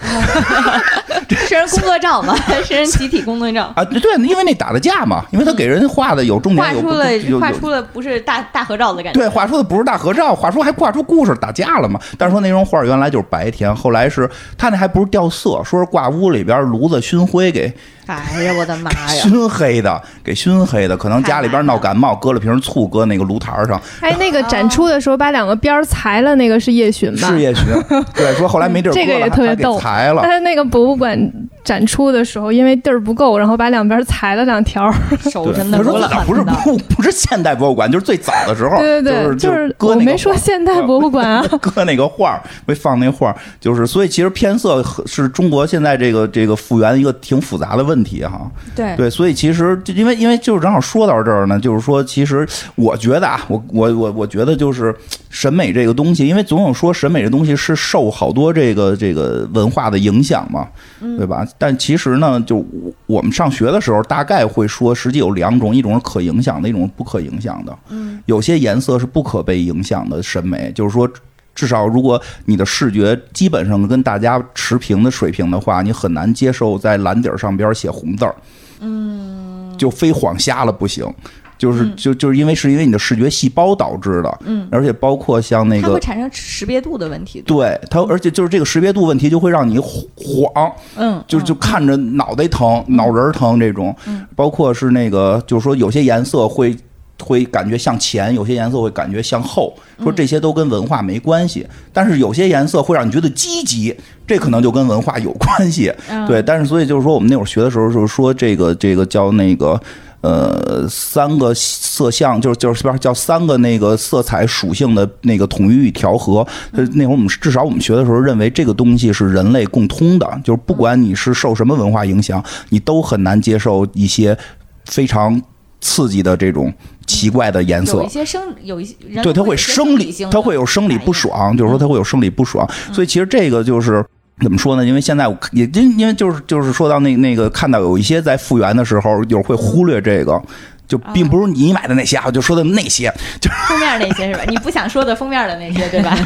(laughs) (laughs) 是人工作照嘛，(laughs) 是人集体工作照。啊，对，因为那打的架嘛，因为他给人画的有重点，有画出了画出了不是大大合照的感觉。对，画出的不是大合照，画出还画出故事打架了嘛。但是说那张画原来就是白天，后来是他那还不是掉色，说是挂屋里边炉子熏灰给哎呀，我的妈呀！(laughs) 熏黑的，给熏黑的，可能家里边闹感冒，搁了瓶醋，搁那个炉台上，哎，那个展出的时候把两个边儿裁了，那个是叶巡吧？是叶巡。(laughs) 对，说后来没地儿搁了，这个也特别逗裁了。(laughs) 他那个博物馆展出的时候，因为地儿不够，然后把两边裁了两条儿。对，手真的他说不是不不是现代博物馆，就是最早的时候，对对对，就是是我没说现代博物馆啊。搁那个画儿，会放那画儿，就是所以其实偏色是中国现在这个这个复原一个挺复杂的问题哈。对对，所以其实就因为因为就是正好说到这儿呢，就是说其实我觉得啊，我我我我觉得就是审美这个东西，因为总有说审美这东西是受好多这个这个文化的影响嘛，对吧？但其实呢，就我我们上学的时候大概会说，实际有两种，一种是可影响的，一种是不可影响的。嗯，有些颜色是不可被影响的审美，就是说。至少，如果你的视觉基本上跟大家持平的水平的话，你很难接受在蓝底儿上边写红字儿。嗯，就非晃瞎了不行。就是就就是因为是因为你的视觉细胞导致的，嗯，而且包括像那个它会产生识别度的问题。对它，而且就是这个识别度问题就会让你晃，嗯，就就看着脑袋疼、脑仁儿疼这种，包括是那个就是说有些颜色会会感觉向前，有些颜色会感觉向后，说这些都跟文化没关系，但是有些颜色会让你觉得积极，这可能就跟文化有关系，对，但是所以就是说我们那会儿学的时候就是说这个这个叫那个。呃，三个色相就是就是边叫三个那个色彩属性的那个统一与调和。呃，那会儿我们至少我们学的时候认为这个东西是人类共通的，就是不管你是受什么文化影响，你都很难接受一些非常刺激的这种奇怪的颜色有一。些生有一些人对，它会生理性，它会有生理不爽，就是说它会有生理不爽，嗯所以其实这个就是。怎么说呢？因为现在我也因因为就是就是说到那那个看到有一些在复原的时候，有会忽略这个，就并不是你买的那些啊，我就说的那些，就封面那些是吧？(laughs) 你不想说的封面的那些对吧？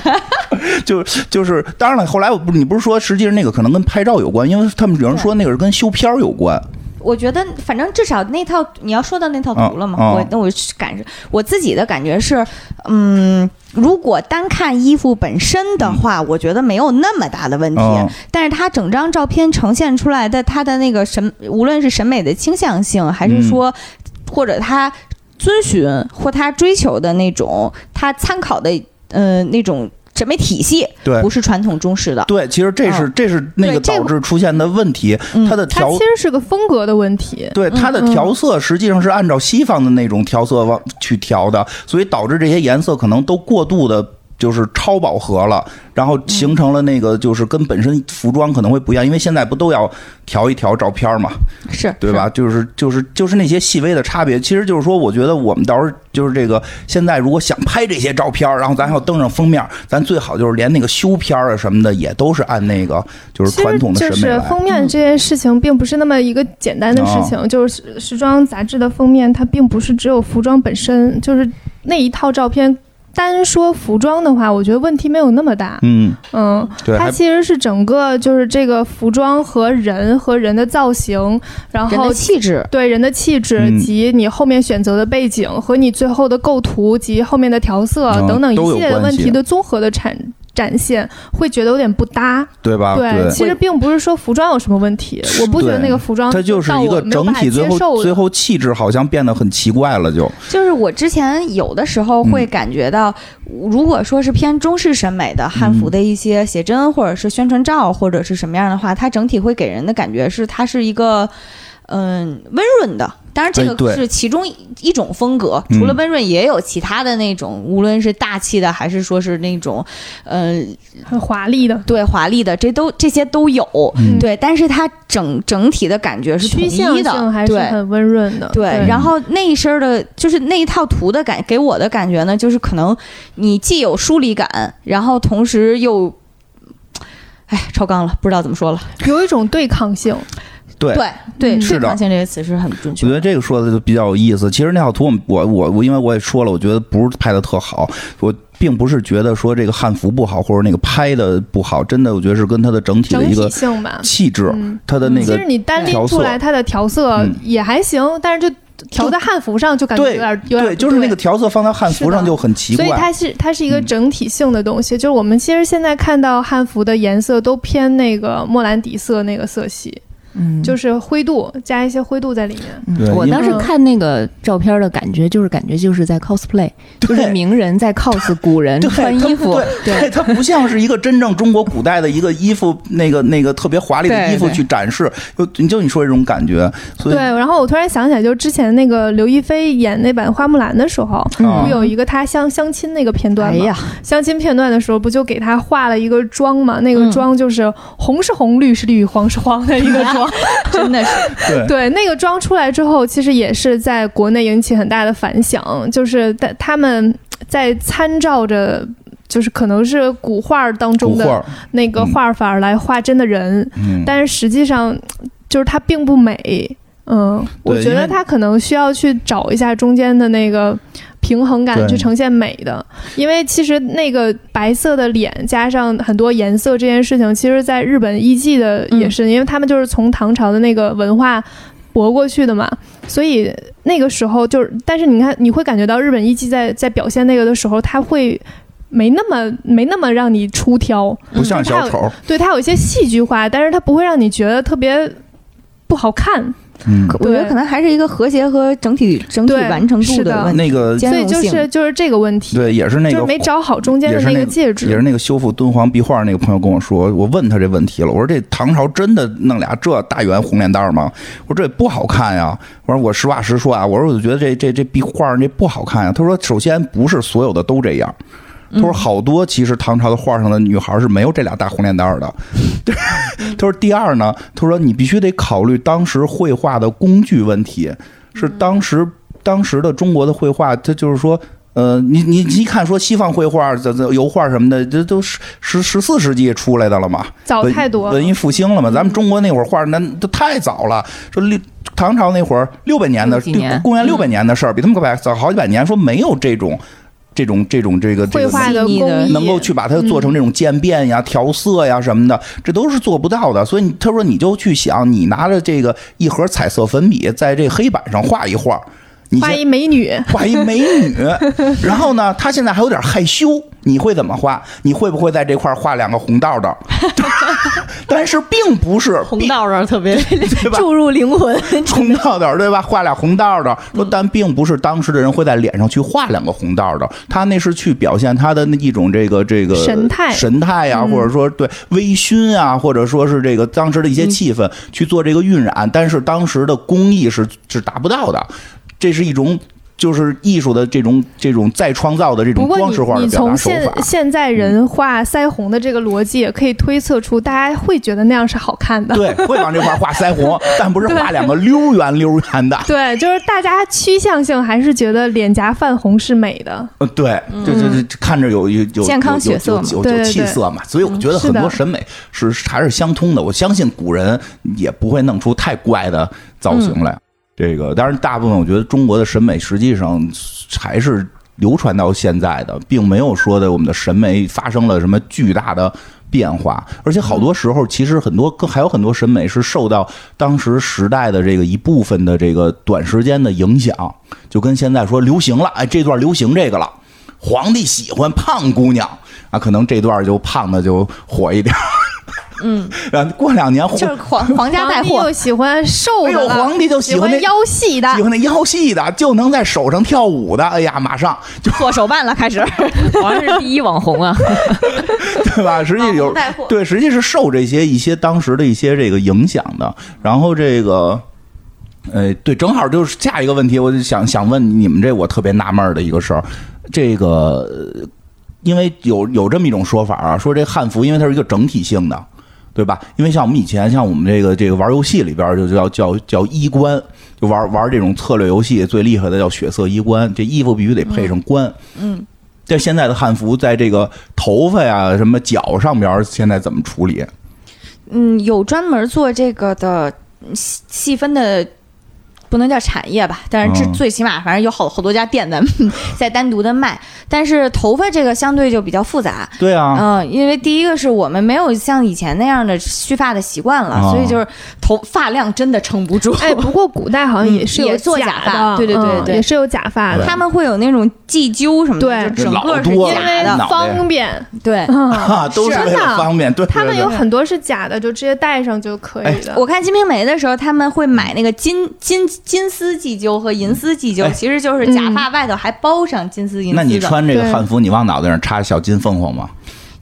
(laughs) 就就是当然了。后来我不你不是说实际上那个可能跟拍照有关，因为他们有人说那个是跟修片儿有关。我觉得，反正至少那套你要说到那套图了嘛，我那我是感受我自己的感觉是，嗯，如果单看衣服本身的话，我觉得没有那么大的问题。嗯但是它整张照片呈现出来的它的那个审，无论是审美的倾向性，还是说，或者他遵循或他追求的那种，他参考的呃那种审美体系，对不是传统中式的。对，其实这是、嗯这是那个导致出现的问题，嗯它的调它其实是个风格的问题。对它的嗯调色实际上是按照西方的那种调色往去调的，所以导致这些颜色可能都过度的。就是超饱和了，然后形成了那个，就是跟本身服装可能会不一样，因为现在不都要调一调照片嘛，是，对吧？就是就是就是那些细微的差别，其实就是说，我觉得我们到时候就是这个，现在如果想拍这些照片，然后咱还要登上封面，咱最好就是连那个修片啊什么的，也都是按那个就是传统的就是审美来。封面这件事情，并不是那么一个简单的事哦情。就是时装杂志的封面，它并不是只有服装本身，就是那一套照片。单说服装的话，我觉得问题没有那么大。嗯，嗯，对，它其实是整个就是这个服装和人和人的造型，然人后的气质。对人的气质嗯及你后面选择的背景和你最后的构图及后面的调色嗯等等一系列的问题的综合的产展现，会觉得有点不搭。对吧？对，其实并不是说服装有什么问题，我不觉得那个服装它就是到一个整体，最接受的后最后气质好像变得很奇怪了，就就是我之前有的时候会感觉到，如果说是偏中式审美的汉服的一些写真或者是宣传照或者是什么样的话，它整体会给人的感觉是它是一个。嗯，温润的，当然这个是其中一一种风格。嗯除了温润，也有其他的那种，无论是大气的，还是说是那种，呃，很华丽的对华丽的，这都这些都有。嗯对，但是它整整体的感觉是统一的，还是对。很温润的。对，然后那一身儿的，就是那一套图的感，给我的感觉呢，就是可能你既有疏离感，然后同时又，哎，超纲了，不知道怎么说了。有一种对抗性，对。对对，是的性这个词是很准确我觉。得这个说的就比较有意思。其实那套图我我我我，因为我也说了，我觉得不是拍的特好。我并不是觉得说这个汉服不好，或者那个拍的不好，真的我觉得是跟它的整体的一个性吧。气质，嗯，它的那个其实你单拎出来它的调色嗯也还行，但是就调在汉服上就感觉有点有点对，就是那个调色放在汉服上就很奇怪。所以它是它是一个嗯整体性的东西，就是我们其实现在看到汉服的颜色都偏那个莫兰迪色那个色系，嗯，就是灰度加一些灰度在里面。嗯对我当时看那个照片的感觉，就是感觉就是在 cosplay，就是名人在 cos 古人穿衣服，对，它不像是一个真正中国古代的一个衣服，那个那个特别华丽的衣服去展示，就你就你说这种感觉，所以对，然后我突然想起来，就之前那个刘亦菲演那版花木兰的时候，啊不有一个她相相亲那个片段吗？哎呀，相亲片段的时候，不就给她化了一个妆吗？那个嗯妆就是红是红，绿是绿，黄是黄的一个 (laughs) 妆。(laughs) 真的是，对。对，那个妆出来之后，其实也是在国内引起很大的反响，就是在他们在参照着。就是可能是古画当中的，那个画法来画真的人，嗯，但是实际上就是它并不美。嗯，我觉得他可能需要去找一下中间的那个平衡感，去呈现美的。因为其实那个白色的脸加上很多颜色这件事情，其实在日本艺伎的也是，因为他们就是从唐朝的那个文化。驳过去的嘛，所以那个时候就是，但是你看，你会感觉到日本艺伎在在表现那个的时候，他会没那么没那么让你出挑，不像小丑，对它有一些戏剧化，但是它不会让你觉得特别不好看。嗯，我觉得可能还是一个和谐和整体整体完成度的的问题。那个所以就兼容性是就是这个问题，对，也是那个就是没找好中间的那也是那个介质。也是那个修复敦煌壁画那个朋友跟我说，我问他这问题了，我说这唐朝真的弄俩这大圆红脸蛋吗？我说这也不好看呀。我说我实话实说啊，我说我就觉得这这这壁画这不好看呀。他说首先不是所有的都这样。他说好多其实唐朝的画上的女孩是没有这俩大红脸蛋儿的。(laughs) 他说第二呢，他说你必须得考虑当时绘画的工具问题，是当时当时的中国的绘画，它就是说。呃，你你你一看说西方绘画、这这油画什么的，这都十十十四世纪出来的了嘛，文早太多了文艺复兴了嘛。咱们中国那会儿画那都太早了，说六唐朝那会儿六百年的公元六百年的事儿，比他们可百早好几百年，说没有这种这种这种这个这个绘画的工艺能够去把它做成这种渐变呀、调色呀什么的，这都是做不到的。所以他说你就去想，你拿着这个一盒彩色粉笔，在这黑板上画一画，你画先一美女，(laughs) 画一美女，(laughs) 然后呢，他现在还有点害羞，你会怎么画？你会不会在这块画两个红道道？(laughs) (laughs) 但是并不是红道道特别 (laughs) 对吧？(laughs) 注入灵魂，红道道对吧？画俩红道道，说但并不是当时的人会在脸上去画两个红道道，他那是去表现他的那一种这个这个神态神态呀、或者说对微醺啊，或者说是这个当时的一些气氛去做这个晕染，但是当时的工艺是是达不到的，这是一种。就是艺术的这种这种再创造的这种装饰画的表达手从现法，嗯现在人画腮红的这个逻辑，也可以推测出大家会觉得那样是好看的。对，会往这块画腮红，(laughs) 但不是画两个溜圆溜圆的。对，就是大家趋向性还是觉得脸颊泛红是美的。呃，对，就就就看着有有有健康血色嘛有有气色嘛，所以我觉得很多审美是还是相通的。我相信古人也不会弄出太怪的造型来。这个当然，大部分我觉得中国的审美实际上还是流传到现在的，并没有说的我们的审美发生了什么巨大的。变化，而且好多时候，其实很多还有很多审美是受到当时时代的这个一部分的这个短时间的影响，就跟现在说流行了，哎，这段流行这个了，皇帝喜欢胖姑娘啊，可能这段就胖的就火一点。嗯，(laughs) 然后过两年就是皇皇家带皇帝货又，喜欢瘦的了，皇帝就喜欢那腰细的喜，欢那腰细的，就能在手上跳舞的，哎呀，马上就做手办了，开始 (laughs) 皇上是第一网红啊，(laughs) 对吧？实际有带货对，实际是受这些一些当时的一些这个影响的。然后这个，呃，对，正好就是下一个问题，我就想想问你们这我特别纳闷的一个事儿，这个。呃因为有有这么一种说法啊，说这汉服因为它是一个整体性的，对吧？因为像我们以前像我们这个这个玩游戏里边儿就叫叫叫衣冠，就玩玩这种策略游戏最厉害的叫血色衣冠，这衣服必须得配上冠。嗯，这现在的汉服在这个头发呀、什么脚上边，现在怎么处理？嗯，有专门做这个的细细分的。不能叫产业吧，但是这嗯最起码反正有好好多家店在 (laughs) 在单独的卖，但是头发这个相对就比较复杂，对啊，嗯，因为第一个是我们没有像以前那样的蓄发的习惯了，哦所以就是头发量真的撑不住。哎，不过古代好像也是有嗯也做假发对对对也是有假发的，他们会有那种髻揪什么的，对就整个是因为的。方便，对，嗯，(laughs) 啊，都是方便。对，他们有很多是假的，就直接戴上就可以的。我看《金瓶梅》的时候，他们会买那个金金金丝髻揪和银丝髻揪，哎其实就是假发外头还包上金丝银丝的。那你穿这个汉服，你往脑袋上插小金凤凰吗？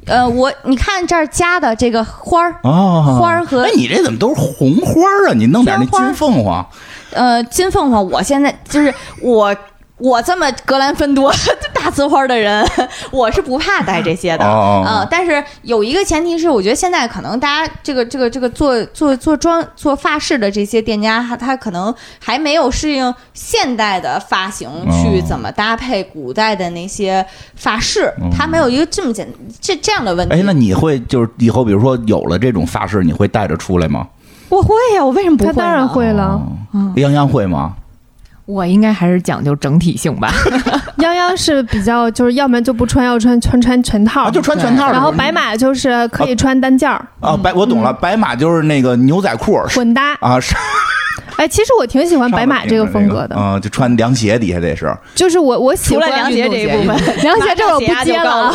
呃，我你看这儿加的这个花儿，哦，花儿和哎，你这怎么都是红花啊？你弄点那金凤凰，呃，金凤凰，我现在就是我。我这么格兰芬多 (laughs) 大呲花的人，(laughs) 我是不怕戴这些的，哦嗯，但是有一个前提是，我觉得现在可能大家这个这个这个做做做妆做发饰的这些店家，他他可能还没有适应现代的发型去哦怎么搭配古代的那些发饰，哦他没有一个这么简这这样的问题。哎，那你会就是以后比如说有了这种发饰，你会带着出来吗？我会呀、我为什么不会？他当然会了。哦洋洋会吗？我应该还是讲究整体性吧。(laughs) 泱泱是比较就是要么就不穿，要穿穿穿全套，啊，就穿全套。然后白马就是可以穿单件儿，啊，白我懂了，白马就是那个牛仔裤混搭。啊，上哎，其实我挺喜欢白马这个风格的，啊，就穿凉鞋底下得是。就是我我喜欢凉鞋这一部分，(laughs) 凉鞋这我不接了啊，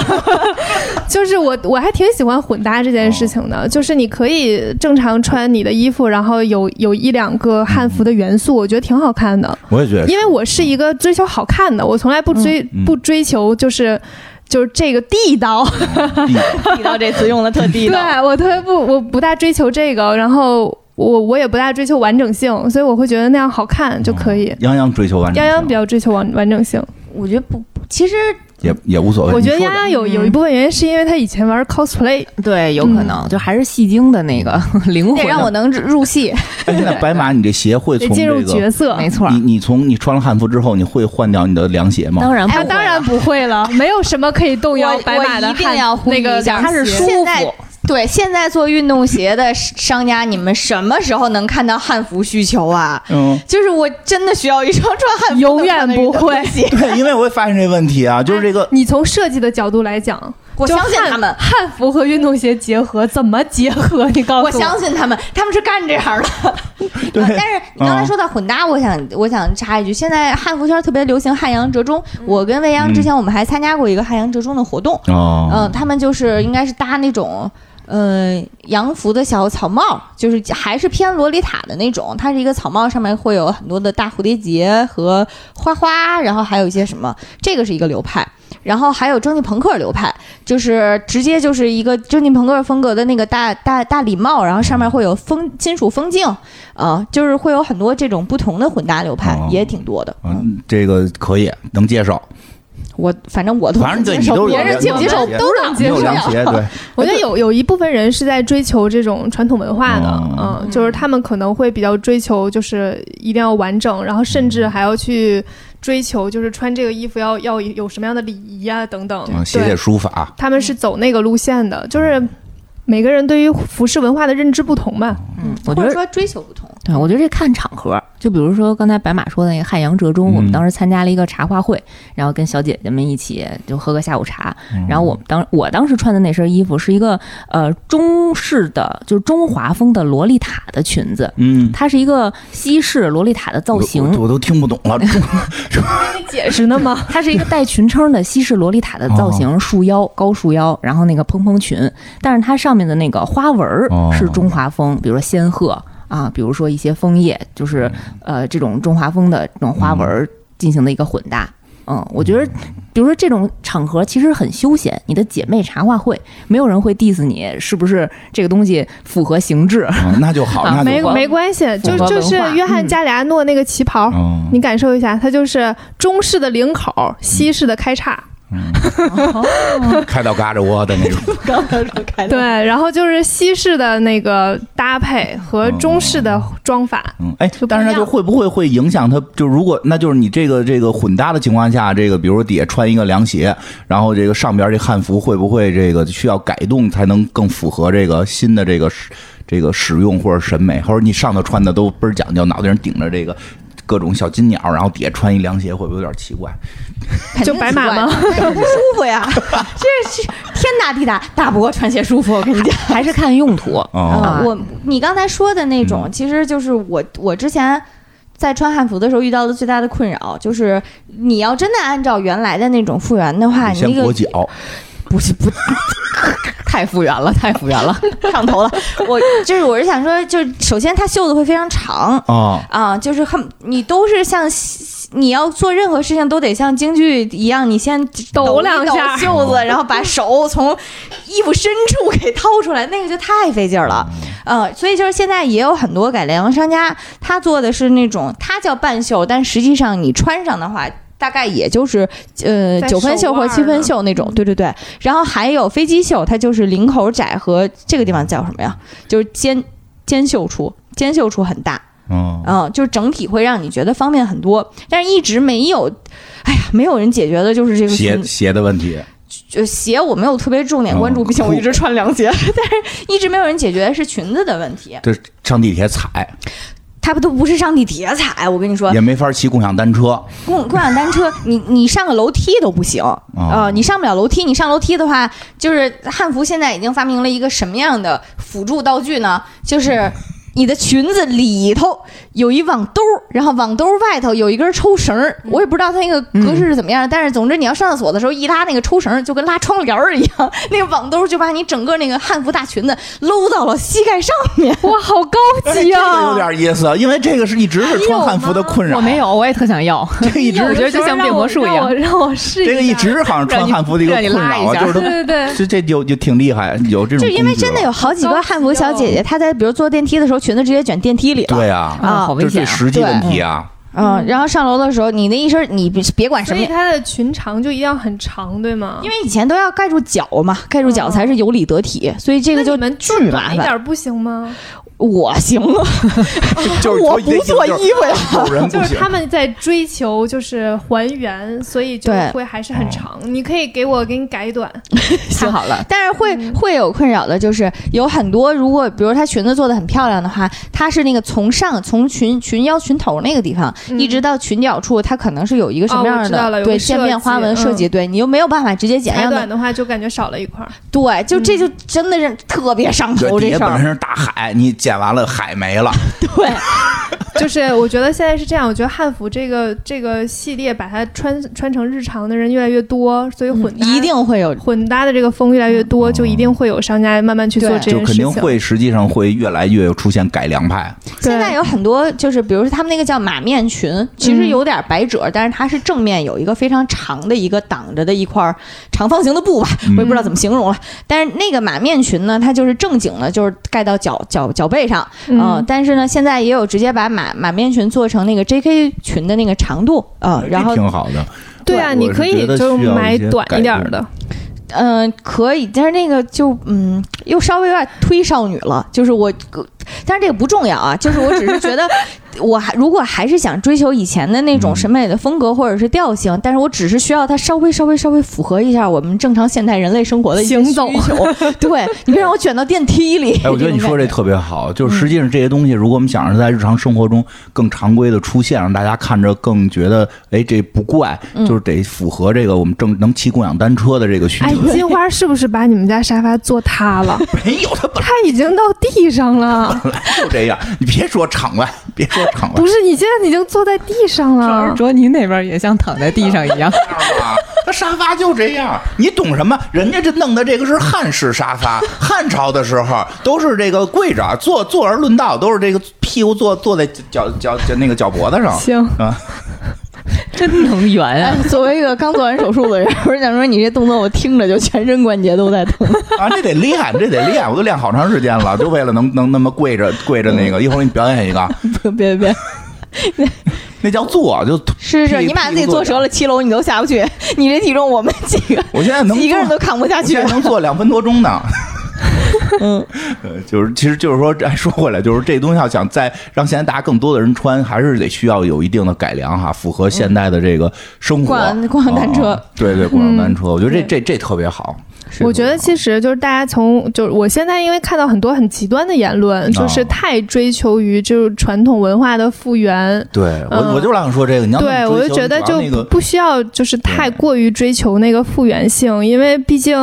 (laughs) 就是我我还挺喜欢混搭这件事情哦的，就是你可以正常穿你的衣服，然后有有一两个汉服的元素，我觉得挺好看的。我也觉得，因为我是一个追求好看的，我从来不追、嗯不追求就是就是这个地道，地 (laughs) 地道这词用的特地道对。我特别不我不大追求这个，然后我我也不大追求完整性，所以我会觉得那样好看就可以。洋洋追求完整性，泱泱比较追求完完整性，我觉得不，其实也也无所谓。我觉得你说的泱泱有有一部分原因是因为他以前玩 cosplay，对，有可能、就还是戏精的那个 (laughs) 灵魂。得让我能入戏。哎，现在白马你这鞋会 (laughs) 从得进入，角色。没错你，你从你穿了汉服之后，你会换掉你的凉鞋吗？当然不会了当然不会了，没有什么可以动摇我白马的我一定汉要那个它是舒现在服。(laughs) 对，现在做运动鞋的商家，你们什么时候能看到汉服需求啊？嗯，就是我真的需要一双穿汉服 (laughs) 永远不会。(laughs) 对，因为我会发现这问题啊，就是这个你从设计的角度来讲，我相信他们，汉服和运动鞋结合怎么结合？你告诉我。我相信他们，他们是干这样的。对。呃但是你刚才嗯说到混搭，我想我想插一句，现在汉服圈特别流行汉阳折中。我跟未央之前我们还参加过一个汉阳折中的活动，哦，嗯，他们就是应该是搭那种。呃，洋服的小草帽，就是还是偏洛丽塔的那种。它是一个草帽，上面会有很多的大蝴蝶结和花花，然后还有一些什么，这个是一个流派。然后还有蒸汽朋克流派，就是直接就是一个蒸汽朋克风格的那个大大大礼帽，然后上面会有风金属风镜，啊、就是会有很多这种不同的混搭流派，哦也挺多的。嗯，这个可以能接受，我反正我都反正对接受你都别人接不接受都能接受。(laughs) 我觉得有有一部分人是在追求这种传统文化的，哦嗯，就是他们可能会比较追求，就是一定要完整，然后甚至还要去追求，就是穿这个衣服要要有什么样的礼仪啊等等。嗯，写写对，书法，他们是走那个路线的，就是每个人对于服饰文化的认知不同嘛。嗯，我觉得或者说追求不同。对，我觉得这看场合，就比如说刚才白马说的那个汉阳折中，我们嗯当时参加了一个茶话会，然后跟小姐姐们一起就喝个下午茶，嗯然后我们当我当时穿的那身衣服是一个呃中式的，就是中华风的洛丽塔的裙子，嗯，它是一个西式洛丽塔的造型，我我都听不懂了。(laughs) (laughs) 解释呢吗？(laughs) 它是一个带裙撑的西式洛丽塔的造型，束腰高束腰，然后那个蓬蓬裙，但是它上面的那个花纹是中华风，比如说仙鹤啊，比如说一些枫叶，就是呃这种中华风的这种花纹儿进行的一个混搭。嗯，我觉得，比如说这种场合其实很休闲，你的姐妹茶话会，没有人会 diss 你是不是这个东西符合形制。嗯那就好，(laughs) 啊没那就好。没关系，就就是约翰嗯加里安诺那个旗袍，嗯你感受一下，它就是中式的领口，西式的开叉。(laughs) 开到嘎吱窝的那种，刚才说开对，然后就是西式的那个搭配和中式的装法，嗯，哎，但是那就会不会会影响它？就如果那就是你这个这个混搭的情况下，这个比如说底下穿一个凉鞋，然后这个上边这汉服会不会这个需要改动才能更符合这个新的这个时这个使用或者审美，或者你上头穿的都倍儿讲究，脑袋上顶着这个各种小金鸟，然后底下穿一凉鞋，会不会有点奇怪？(laughs) 就白马吗？不舒服呀，(laughs) 这是天大地大，大不过穿鞋舒服。我跟你讲，(laughs) 还是看用途。哦，啊，我你刚才说的那种，其实就是我我之前在穿汉服的时候遇到的最大的困扰，就是你要真的按照原来的那种复原的话，你那个裹脚，不是不 (laughs) 太复原了，太复原了。(laughs) 上头了。(laughs) 我就是我是想说，就是首先它袖子会非常长啊，啊，就是很你都是像。你要做任何事情都得像京剧一样，你先抖两下袖子，然后把手从衣服深处给掏出来，那个就太费劲儿了。呃，所以就是现在也有很多改良商家，他做的是那种，他叫半袖，但实际上你穿上的话。大概也就是呃九分袖或七分袖那种，对对对。然后还有飞机袖，它就是领口窄和这个地方叫什么呀？就是肩肩袖处，肩袖处很大，嗯，嗯，就是整体会让你觉得方便很多。但是一直没有，哎呀，没有人解决的就是这个鞋鞋的问题，就鞋我没有特别重点关注，哦毕竟我一直穿凉鞋，(laughs) 但是一直没有人解决的是裙子的问题。对上地铁踩它不都不是上地铁踩，我跟你说，也没法骑共享单车，共共享单车，你你上个楼梯都不行，呃，你上不了楼梯。你上楼梯的话，就是汉服现在已经发明了一个什么样的辅助道具呢？就是你的裙子里头有一网兜儿，然后网兜儿外头有一根抽绳儿。我也不知道它那个格式是怎么样的，但是总之你要上厕所的时候一拉那个抽绳儿，就跟拉窗帘儿一样，(laughs) 那个网兜就把你整个那个汉服大裙子搂到了膝盖上面。哇，好高级这个啊！有点意思，因为这个是一直是穿汉服的困扰，我没有，我也特想要。这个一直我觉得就像变魔术一样让我让我试一下。这个一直好像穿汉服的一个困扰啊，让你拉一下就是对对对，这 (laughs) 这就就挺厉害，有这种就因为真的有好几个汉服小姐姐，她在比如坐电梯的时候，裙子直接卷电梯里了。对啊，啊好危险啊！是实际问题啊。嗯，然后上楼的时候，你那一身你别别管什么所以，它的裙长就一定要很长，对吗？因为以前都要盖住脚嘛，盖住脚才是有理得体，所以这个就那你们巨做麻烦。短一点不行吗？我行了，(laughs) 就是我不做衣服呀。就是他。们在追求就是还原，所以就会还是很长。你可以给我给你改短，(laughs) 太好了，但是会会有困扰的，就是有很多，如果比如她裙子做的很漂亮的话，它是那个从上从裙裙腰裙头那个地方、嗯一直到裙角处，它可能是有一个什么哦样的、对渐变花纹设计，对你又没有办法直接剪，让它裁短的话就感觉少了一块儿。对，就这就真的是特别上对，头这事儿。本身是大海，你剪完了海没了，对，(laughs) (laughs) 就是我觉得现在是这样，我觉得汉服这个这个系列把它穿穿成日常的人越来越多，所以混搭、嗯一定会有混搭的这个风越来越多，就一定会有商家慢慢去做这件事情。就肯定会，实际上会越来越出现改良派。现在有很多，就是比如说他们那个叫马面裙，其实有点百褶，但是它是正面有一个非常长的一个挡着的一块长方形的布吧，我也不知道怎么形容了。但是那个马面裙呢，它就是正经的，就是盖到脚脚脚背上，嗯、嗯，但是呢，现在也有直接把马马面裙做成那个 J.K. 裙的那个长度，啊，然后挺好的。对啊，你可以就买短一点儿的。嗯、可以，但是那个就嗯，又稍微有点推少女了。就是我，但是这个不重要啊，就是我只是觉得，我还如果还是想追求以前的那种审美的风格或者是调性，但是我只是需要它稍微稍微稍微符合一下我们正常现代人类生活的行走。(laughs) 对你别让我卷到电梯里。哎，我觉得你说这特别好，就是实际上这些东西，如果我们想让它在日常生活中更常规的出现，让大家看着更觉得，哎，这不怪，就是得符合这个我们正能骑共享单车的这个需求哎。，金花是不是把你们家沙发坐塌了？没有，它本它已经到地上了。(laughs) 来就这样。你别说场外，别说 (laughs) 躺了不，是，你现在已经坐在地上了。卓你那边也像躺在地上一样。啊，它沙发就这样，你懂什么？人家这弄的这个是汉式沙发，(laughs) 汉朝的时候都是这个跪着坐坐而论道，都是这个屁股坐坐在脚脚脚那个脚脖子上行，啊。(laughs) 真能圆啊！哎，作为一个刚做完手术的人，(laughs) 我是想说，你这动作我听着就全身关节都在疼。(laughs) 啊，这得练，这得练，我都练好长时间了，就为了能能那么跪着跪着那个。一会儿给你表演一个，别别别，那那叫坐，就是是，你把自己坐折了七楼，你都下不去。你这体重，我们几个我现在能几个人都扛不下去我现在。能坐两分多钟呢。嗯，呃，就是其实就是说，哎，说回来，就是这东西要想再让现在大家更多的人穿，还是得需要有一定的改良哈，符合现代的这个生活。共享单车啊对对，共享单车，我觉得这这这特别好。我觉得其实就是大家从就是我现在因为看到很多很极端的言论，就是太追求于就是传统文化的复原。对我嗯。我就想说这个，你要对，我就觉得就不需要就是太过于追求那个复原性，因为毕竟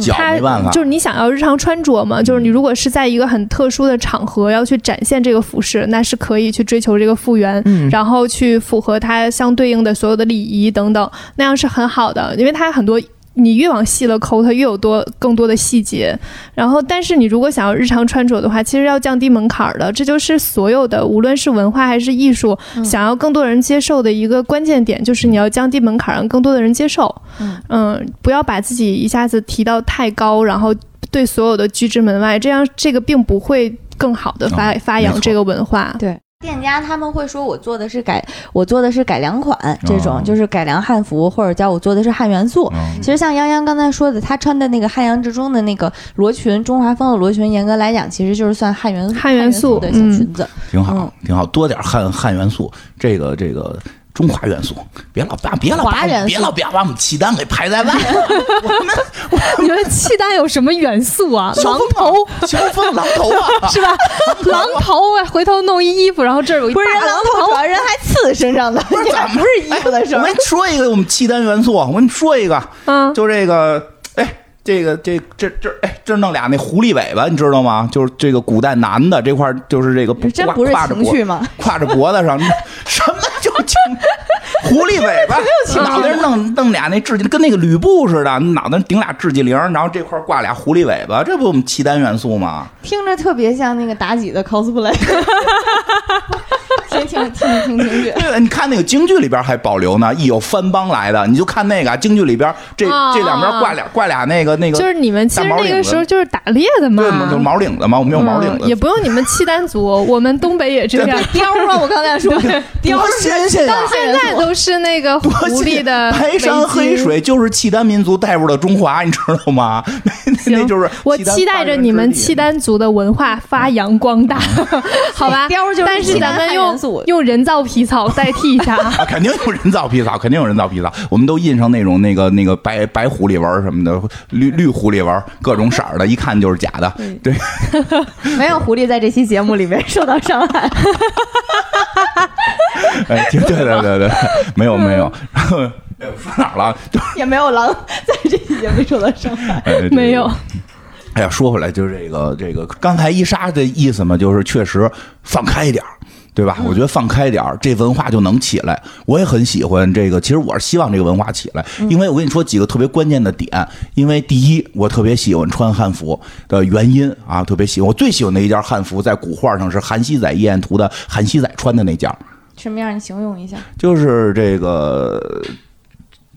脚它就是你想要日常穿着嘛，就是你如果是在一个很特殊的场合要去展现这个服饰，那是可以去追求这个复原，嗯，然后去符合它相对应的所有的礼仪等等，那样是很好的，因为它很多。你越往细了抠，它越有多更多的细节。然后，但是你如果想要日常穿着的话，其实要降低门槛儿的，这就是所有的，无论是文化还是艺术，嗯想要更多人接受的一个关键点，就是你要降低门槛儿，让更多的人接受。嗯不要把自己一下子提到太高，然后对所有的拒之门外，这样这个并不会更好的发、哦发扬这个文化。对。店家他们会说，我做的是改，我做的是改良款，这种、哦就是改良汉服，或者叫我做的是汉元素。嗯其实像杨洋刚才说的，他穿的那个汉阳之中的那个罗裙，中华风的罗裙，严格来讲，其实就是算汉元汉元素的小裙子。挺好嗯，挺好，多点汉汉元素，这个这个中华元素，别老把别老把别老别把我们契丹给排在外，(laughs) 我们你们契丹有什么元素啊？(laughs) 狼头。小凤狼头啊，(laughs) 是吧？狼头啊，回头弄一衣服，然后这儿有一不是狼头，主要人还刺身上的，不是是衣服的事儿我跟。你说一个我们契丹元素，我跟你说一个，嗯，就这个，哎，这个这这这，哎，这弄俩那狐狸尾巴，你知道吗？就是这个古代男的这块儿，就是这个挂这真不是挂着脖情趣吗？挎着脖子上，(laughs) 什么就情 (laughs) 狐狸尾巴，脑袋上弄弄俩那雉鸡，跟那个吕布似的，脑袋顶俩雉鸡铃，然后这块儿挂俩狐狸尾巴，这不我们契丹元素吗？听着特别像那个妲己的 cosplay。(laughs) 听听听听听去，(laughs) 对，你看那个京剧里边还保留呢，一有番邦来的，你就看那个啊京剧里边这啊这两边挂俩挂俩那个那个，就是你们其实那个时候就是打猎的嘛对，，就毛领子嘛，我们有毛领子，嗯也不用你们契丹族，我们东北也这样。貂吗？我刚才说的貂多新鲜呀！现在都是那个狐狸的 (laughs) 白山黑水就是契丹民族带入的中华，你知道吗？(laughs) 那那就是我期待着你们契丹族的文化发扬光大，好吧？貂就是但是咱们用用人造皮草代替一下。(laughs) 啊，肯定用人造皮草，肯定有人造皮草。我们都印上那种那个那个白白狐狸纹什么的，绿绿狐狸纹，各种色儿的，一看就是假的。对，(laughs) 没有狐狸在这期节目里面受到伤害。(laughs) 哎，对对对对对，没有没有。然后说哪儿了？就也没有狼在这期节目受到伤害。哎这个没有。哎呀，说回来，就是这个这个，刚才伊莎的意思嘛，就是确实放开一点儿。对吧？我觉得放开点儿，这文化就能起来。我也很喜欢这个，其实我是希望这个文化起来，因为我跟你说几个特别关键的点。因为第一，我特别喜欢穿汉服的原因啊，特别喜欢。我最喜欢的一件汉服，在古画上是韩熙载夜宴图的韩熙载穿的那件，什么样？你形容一下。就是这个，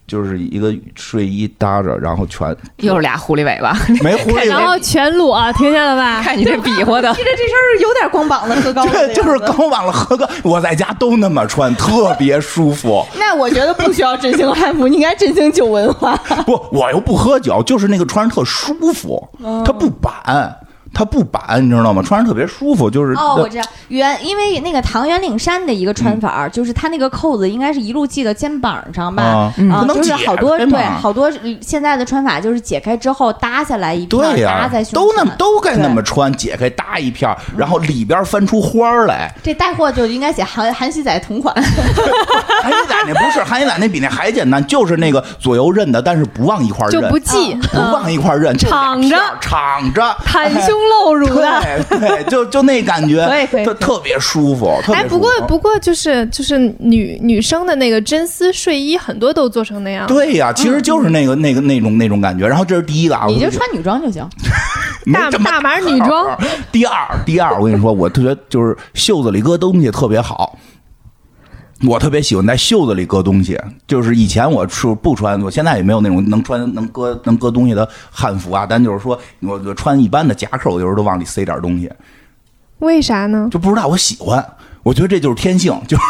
就是一个睡衣搭着，然后全又是俩狐狸尾巴，没狐狸尾巴。然后全裸，听见了吧？看你这比划的记，着这身儿有点光膀子喝高对，就是光膀子喝高，我在家都那么穿，特别舒服。(laughs) 那我觉得不需要振兴汉服，你应该振兴酒文化。不，我又不喝酒，就是那个穿着特舒服，它不板，它不板，你知道吗？穿着特别舒服，就是哦，我知道，圆因为那个唐圆领衫的一个穿法儿，就是它那个扣子应该是一路系到肩膀上吧？啊，嗯啊，不能就是好多对好多现在的穿法就是解开之后搭下来一片儿，对呀、搭在胸都那么都该那么穿，解开搭一片，然后里边翻出花儿来。这带货就应该写韩韩熙载同款，(laughs) 韩熙载那不是，韩熙载那比那还简单，就是那个左右认的，但是不往一块儿就，不系，不往一块儿认，敞着敞着，袒胸露乳的。对对，就就那感觉，可以可以特特别舒服，哎。不过不过就是就是女女生的那个真丝睡衣，很多都做成那样。对呀，其实就是那个那个那种那种感觉。然后这是第一个啊，你就穿女装就行。(laughs) 大码女装。(laughs) 第二，第二，我跟你说，我特别就是袖子里搁东西特别好。我特别喜欢在袖子里搁东西，就是以前我是不穿，我现在也没有那种能穿能搁能搁东西的汉服啊。但就是说，我我穿一般的夹克，我有时候都往里塞点东西，为啥呢？就不知道我喜欢，我觉得这就是天性，就是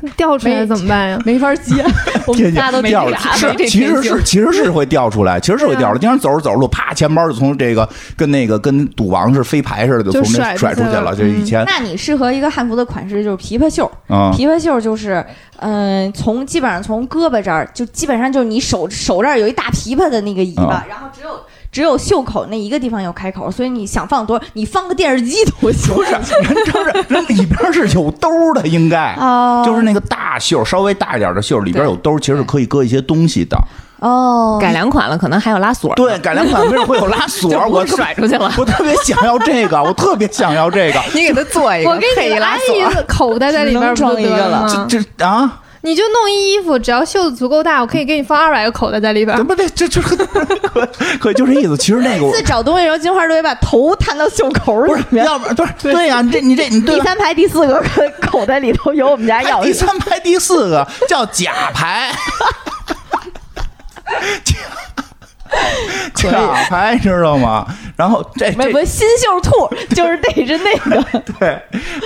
(laughs) 掉出来怎么办呀？没法接，(laughs) 我们家都掉了，是其实是其实是会掉出来，其实是会掉出来。经常走着走着路，啪，钱包就从这个跟那个跟赌王是飞牌似的，就就从那甩出去了甩出去了。就以前那你适合一个汉服的款式就是琵琶袖，啊，琵琶袖就是，嗯、从基本上从胳膊这儿就基本上就是你手手这儿有一大琵琶的那个尾巴，啊然后只有只有袖口那一个地方有开口，所以你想放多，你放个电视机都行。不是人这是人里边是有兜的，应该。哦，就是那个大袖，稍微大一点的袖，里边有兜，其实是可以搁一些东西的。哦，改良款了，可能还有拉锁。对，改良款为什么会有拉锁？(laughs) 我甩出去了我特别想要这个，我特别想要这个。(laughs) 你给他做一个我给你拉一个口袋在里边儿，只能装一个了？这这啊，你就弄一衣服，只要袖子足够大，我可以给你放二百个口袋在里边儿。这不对，这这可 (laughs) 可就这意思。其实那个我每次找东西的时候，金花都会把头探到袖口不是，里面。要不然对对呀，你这你这你对。第三排第四个口袋里头有我们家钥匙。第三排第四个叫假牌，(laughs) (laughs) (laughs) 假假牌知道吗？然后这这没不，新秀兔 (laughs) 就是得是那个。(laughs) 对，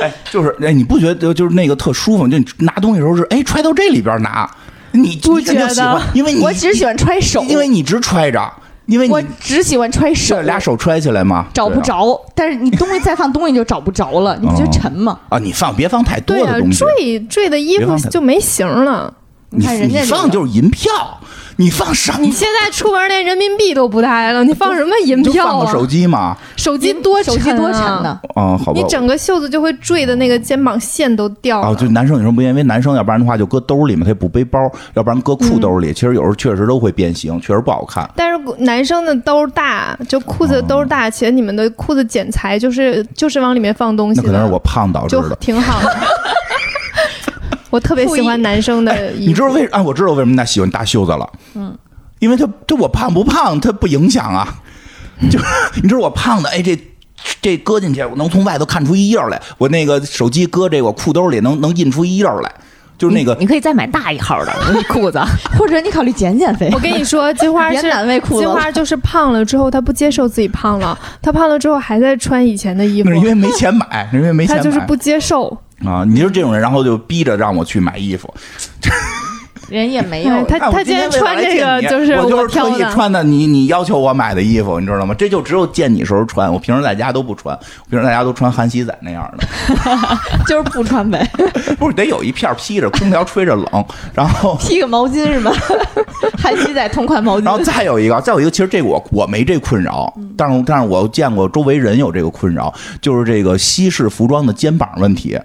哎，就是哎，你不觉得就是那个特舒服？就你拿东西的时候是哎揣到这里边拿，你不觉喜欢得，因为你我只喜欢揣手，因为你直揣着，因为我你只喜欢揣手这，俩手揣起来嘛，找不着。但是你东西再放东西就找不着了，你不觉得沉吗？啊！你放别放太多的东西，坠坠的衣别放太服就没型了。你看人家这个你放就是银票，你放什么？你现在出门连人民币都不带了，你放什么银票啊？放个手机嘛，手机多手机多沉啊！呢？啊，好吧你。整个袖子就会坠的那个肩膀线都掉了。啊，就男生女生不一样，因为男生要不然的话就搁兜里嘛，他也不背包，要不然搁裤兜里，嗯其实有时候确实都会变形，确实不好看。但是男生的兜大，就裤子的兜大，且你们的裤子剪裁就是就是往里面放东西，那可能是我胖导致就的。挺好的。(laughs) 我特别喜欢男生的衣服，你知道为啊？我知道为什么他喜欢大袖子了。嗯，因为他这我胖不胖，他不影响啊。(laughs) 就是你知道我胖的，哎，这这搁进去，我能从外头看出一印儿来。我那个手机搁这个我裤兜里，能能印出一印儿来。就是那个你可以再买大一号的 (laughs) 裤子。(laughs) 或者你考虑减减肥我？跟你说，金花金花就是胖了之后，她不接受自己胖了，她胖了之后还在穿以前的衣服那是，因为没钱买，那是因为没钱买。她就是不接受。啊，你就是这种人，然后就逼着让我去买衣服。人也没哎有。他他今天穿这个就是我就是特，意穿的，你你要求我买的衣服，你知道吗？这就只有见你时候穿，我平时在家都不穿，平时在家都穿韩熙载那样的，(laughs) 就是不穿呗，(laughs) 不是得有一片披着，空调吹着冷，然后。披个毛巾是吗？(laughs) 韩熙载同款毛巾然后。再有一个，再有一个，其实这个我我没这困扰，但是但是我见过周围人有这个困扰，就是这个西式服装的肩膀问题。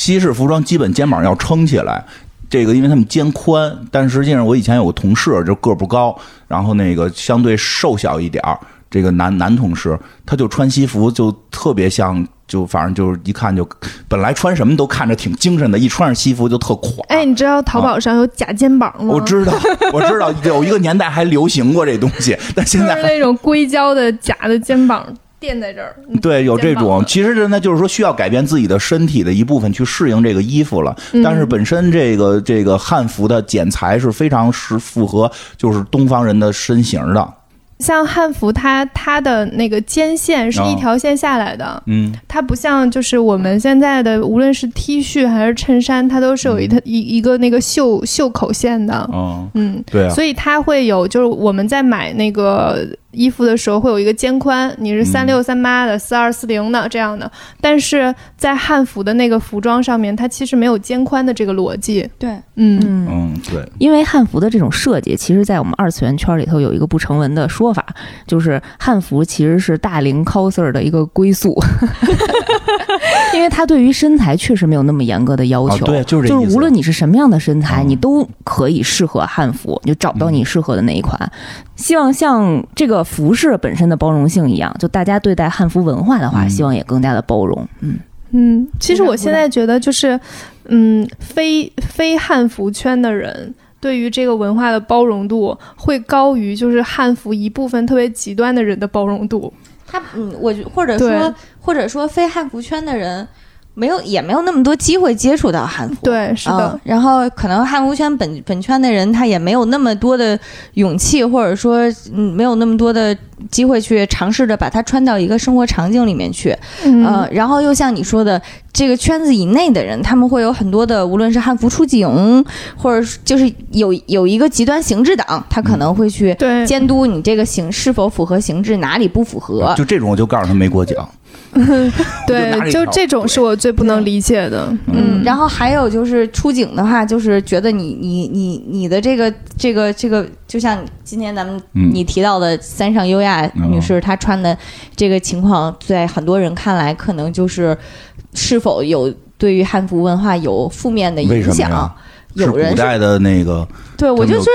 西式服装基本肩膀要撑起来，这个因为他们肩宽，但实际上我以前有个同事就个不高，然后那个相对瘦小一点儿，这个男男同事他就穿西服就特别像。就反正就是一看就，本来穿什么都看着挺精神的，一穿上西服就特垮。哎，你知道淘宝上有假肩膀吗？我知道，我知道，有一个年代还流行过这东西，但现在是那种硅胶的假的肩膀垫在这儿。嗯对，有这种其实真的就是说需要改变自己的身体的一部分去适应这个衣服了。嗯但是本身这个这个汉服的剪裁是非常是符合就是东方人的身形的。像汉服它，它的那个肩线是一条线下来的，嗯，它不像就是我们现在的，无论是 T 恤还是衬衫，它都是有一它一一个那个袖袖口线的。哦，嗯，对啊，所以它会有，就是我们在买那个衣服的时候会有一个肩宽，你是三六三八的、四二四零的这样的，但是在汉服的那个服装上面，它其实没有肩宽的这个逻辑。对，嗯，嗯，嗯，对，因为汉服的这种设计，其实，在我们二次元圈里头有一个不成文的说法，就是汉服其实是大龄 coser 的一个归宿，(laughs) 因为他对于身材确实没有那么严格的要求。啊对就是就是无论你是什么样的身材，嗯你都可以适合汉服，你就找到你适合的那一款。希望像这个服饰本身的包容性一样，就大家对待汉服文化的话，嗯希望也更加的包容。嗯，嗯，其实我现在觉得就是，嗯，非非汉服圈的人对于这个文化的包容度会高于就是汉服一部分特别极端的人的包容度。他嗯，我觉或者说或者说非汉服圈的人。没有也没有那么多机会接触到汉服。对，是的，嗯然后可能汉服圈本本圈的人，他也没有那么多的勇气，或者说嗯，没有那么多的机会去尝试着把它穿到一个生活场景里面去。嗯，呃，然后又像你说的，这个圈子以内的人，他们会有很多的，无论是汉服出警，或者是就是有有一个极端形制党，他可能会去，监督你这个形是否符合形制，哪里不符合。就这种，我就告诉他没过奖。(laughs) 对，就这种是我最不能理解的。嗯，然后还有就是出警的话，就是觉得你你你你的这个这个这个，就像今天咱们嗯你提到的三上优雅女士，她穿的这个情况，在很多人看来，可能就是是否有对于汉服文化有负面的影为什么呀响。是有人是古代的那个，对我就说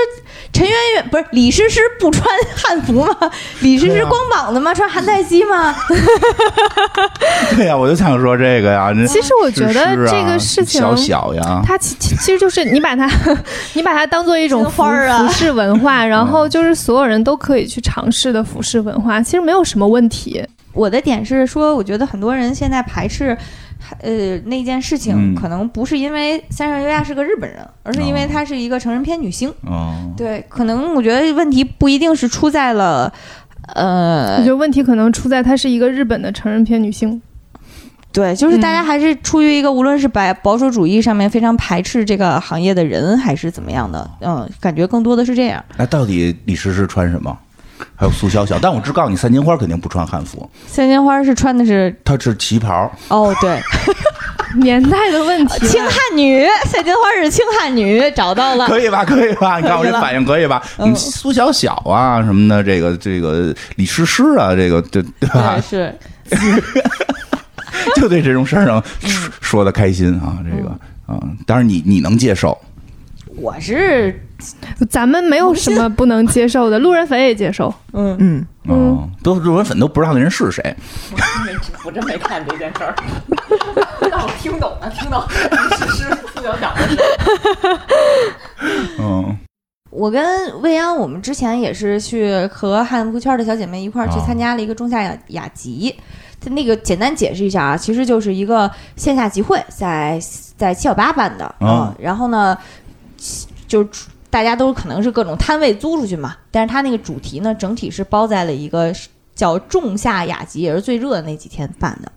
陈圆圆不是李师师不穿汉服吗？(laughs) 李师师光膀子吗？穿韩泰熙吗？(laughs) 对呀，我就想说这个呀。其实我觉得这个事情，小小呀，它其其其实就是你把它，你把它当做一种金服花儿啊服饰文化，然后就是所有人都可以去尝试的服饰文化，其实没有什么问题。我的点是说，我觉得很多人现在排斥。呃，那件事情嗯可能不是因为三上优亚是个日本人，而是因为哦她是一个成人片女星。哦，对，可能我觉得问题不一定是出在了，呃我呃觉，得问题可能出在她是一个日本的成人片女星。对，就是大家嗯还是出于一个无论是白保守主义上面非常排斥这个行业的人，还是怎么样的，嗯，感觉更多的是这样。那到底李诗诗穿什么？还有苏小小，但我只告诉你，三金花肯定不穿汉服，三金花是穿的是她是旗袍。哦，对，(laughs) 年代的问题，清汉女，三金花是清汉女，找到了。可以吧？可以吧？你看我这反应可以吧？嗯你苏小小啊什么的，这个这个李诗诗啊，这个对对吧对，？是，(laughs) 就对这种事儿上说的开心啊，这个啊，当然你你能接受，我是，咱们没有什么不能接受的，路人粉也接受。嗯，嗯，嗯，都路人粉都不知道那人是谁，我真没看这件事儿，但我听懂了，听懂是是苏小小的事。(laughs) 嗯。我跟未央，我们之前也是去和汉服圈的小姐妹一块儿去啊参加了一个仲夏雅雅集。它那个简单解释一下啊，其实就是一个线下集会，在在七小八办的。啊嗯然后呢，就是大家都可能是各种摊位租出去嘛，但是它那个主题呢，整体是包在了一个叫仲夏雅集，也是最热的那几天办的。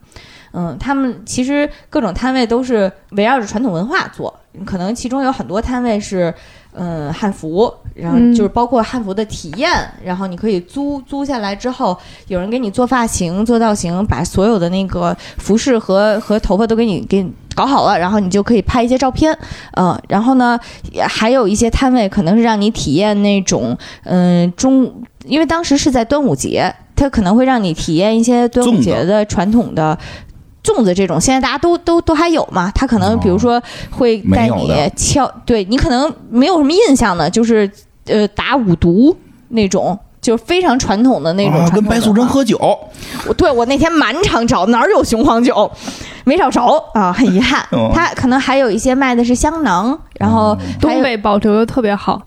嗯，他们其实各种摊位都是围绕着传统文化做，可能其中有很多摊位是，嗯，汉服，然后嗯就是包括汉服的体验，然后你可以租租下来之后，有人给你做发型、做造型，把所有的那个服饰和和头发都给你给你搞好了，然后你就可以拍一些照片，嗯，然后呢，也还有一些摊位可能是让你体验那种，嗯，中，因为当时是在端午节，它可能会让你体验一些端午节的传统的。粽子这种，现在大家都都都还有嘛？他可能比如说会带你敲，对你可能没有什么印象的，就是呃打五毒那种，就是非常传统的那种啊，跟白素贞喝酒，我对我那天满场找哪儿有雄黄酒，没找着啊，很遗憾。哦。他可能还有一些卖的是香囊，然后还东北保留的特别好，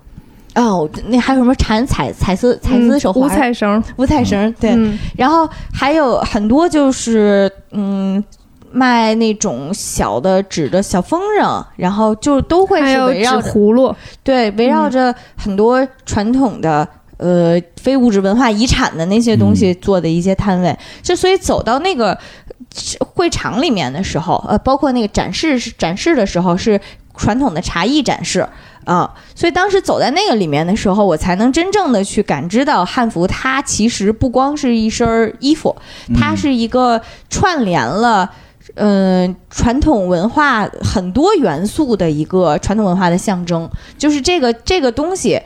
哦，那还有什么缠彩彩丝彩丝手环、五彩绳，五彩绳，对，嗯然后还有很多就是嗯。卖那种小的纸的小风筝，然后就都会是围绕着葫芦，对围绕着很多传统的、呃非物质文化遗产的那些东西做的一些摊位。就所以走到那个呃会场里面的时候，呃，包括那个展示展示的时候是传统的茶艺展示。啊、所以当时走在那个里面的时候，我才能真正的去感知到汉服，它其实不光是一身儿衣服，它是一个串联了。嗯，传统文化很多元素的一个传统文化的象征，就是这个这个东西，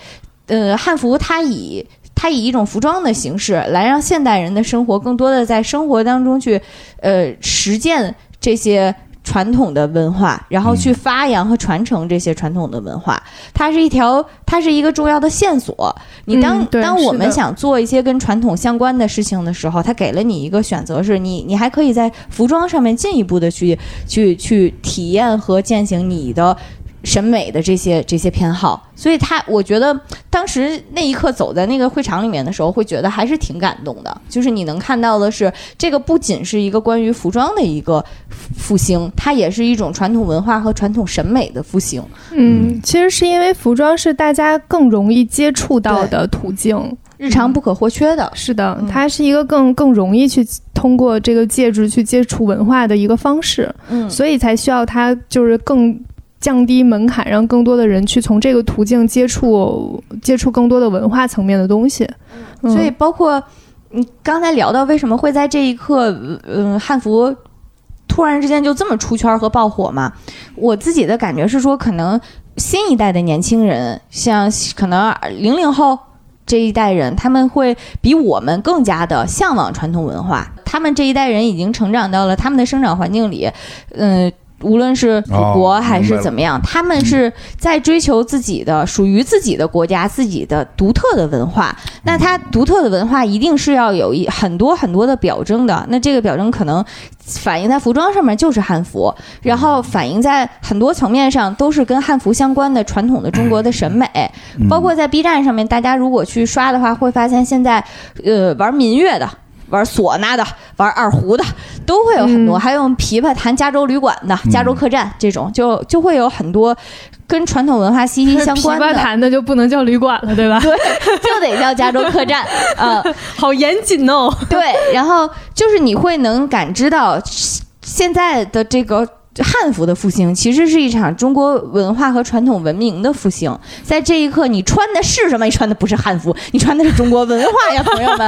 呃，汉服它以它以一种服装的形式来让现代人的生活更多的在生活当中去，呃，实践这些传统的文化，然后去发扬和传承这些传统的文化。它是一条，它是一个重要的线索。你当、嗯当我们想做一些跟传统相关的事情的时候，它给了你一个选择，是你你还可以在服装上面进一步的去去去体验和践行你的审美的这些这些偏好，所以他我觉得当时那一刻走在那个会场里面的时候，会觉得还是挺感动的。就是你能看到的是，这个不仅是一个关于服装的一个复兴，它也是一种传统文化和传统审美的复兴。嗯，其实是因为服装是大家更容易接触到的途径，日常不可或缺的。是的嗯，它是一个更更容易去通过这个介质去接触文化的一个方式，嗯。所以才需要它就是更降低门槛，让更多的人去从这个途径接触接触更多的文化层面的东西。嗯所以包括你刚才聊到为什么会在这一刻，嗯、汉服突然之间就这么出圈和爆火嘛？我自己的感觉是说，可能新一代的年轻人，像可能零零后这一代人，他们会比我们更加的向往传统文化。他们这一代人已经成长到了他们的生长环境里，嗯、无论是祖国哦还是怎么样，他们是在追求自己的属于自己的国家、自己的独特的文化。那它独特的文化一定是要有一很多很多的表征的。那这个表征可能反映在服装上面就是汉服，然后反映在很多层面上都是跟汉服相关的传统的中国的审美。嗯包括在 B 站上面，大家如果去刷的话，会发现现在呃玩民乐的。玩唢呐的、玩二胡的都会有很多，嗯还有琵琶弹加州旅馆的、加州客栈这种，就就会有很多跟传统文化息息相关的，(laughs) 琶弹的就不能叫旅馆了，对吧？对，就得叫加州客栈，呃，(laughs) 好严谨哦。(laughs) 对，然后就是你会能感知到现在的这个。汉服的复兴其实是一场中国文化和传统文明的复兴，在这一刻，你穿的是什么？你穿的不是汉服，你穿的是中国文化呀，朋友们！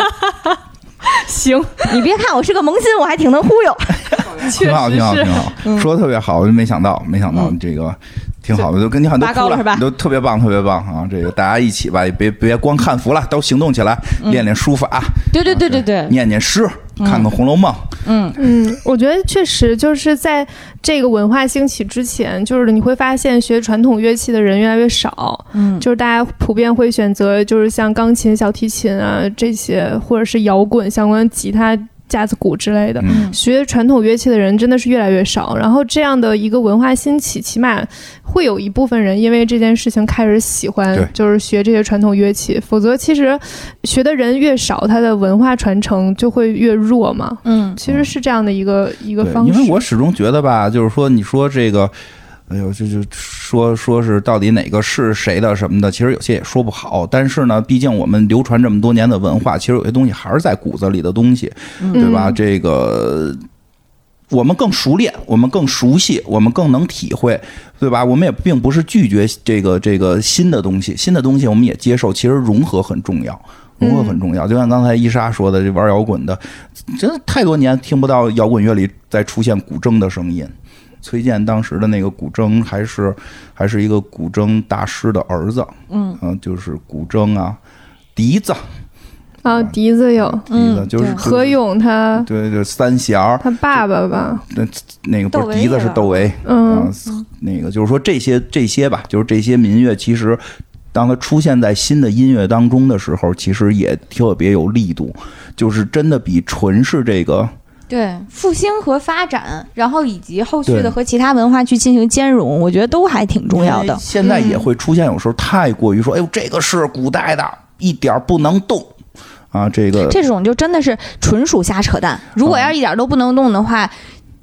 (laughs) 行，你别看我是个萌新，我还挺能忽悠。(laughs) 挺好，挺好，挺。好，说的特别好，我就没想到，没想到嗯这个挺好的，都跟你很多高了是吧你都特别棒，特别棒啊！这个大家一起吧，也别别光看服了，都行动起来，嗯练练书法，对对对对对，念念诗，看看《红楼梦》。嗯嗯，我觉得确实就是在这个文化兴起之前，就是你会发现学传统乐器的人越来越少，嗯，就是大家普遍会选择就是像钢琴、小提琴啊这些，或者是摇滚相关吉他、架子鼓之类的。嗯学传统乐器的人真的是越来越少，然后这样的一个文化兴起，起码会有一部分人因为这件事情开始喜欢，就是学这些传统乐器。否则，其实学的人越少，它的文化传承就会越弱嘛。嗯其实是这样的一个一个，方式。因为我始终觉得吧，就是说，你说这个，哎呦，这就说说是到底哪个是谁的什么的，其实有些也说不好。但是呢，毕竟我们流传这么多年的文化，其实有些东西还是在骨子里的东西，对吧？嗯这个。我们更熟练，我们更熟悉，我们更能体会，对吧？我们也并不是拒绝这个这个新的东西，新的东西我们也接受。其实融合很重要，融合很重要。就像刚才伊莎说的，这玩摇滚的，真的太多年听不到摇滚乐里再出现古筝的声音。崔健当时的那个古筝还是还是一个古筝大师的儿子，嗯。嗯、就是古筝啊，笛子，啊，笛子有。笛子就是何勇他对对三弦儿，他爸爸吧，那那个不是笛子是窦唯，嗯。啊，那个就是说这些这些吧，就是这些民乐，其实当它出现在新的音乐当中的时候，其实也特别有力度，就是真的比纯是这个对，复兴和发展，然后以及后续的和其他文化去进行兼容，我觉得都还挺重要的。现在也会出现有时候太过于说，哎呦，这个是古代的，一点不能动啊，这个这种就真的是纯属瞎扯淡。如果要是一点都不能动的话，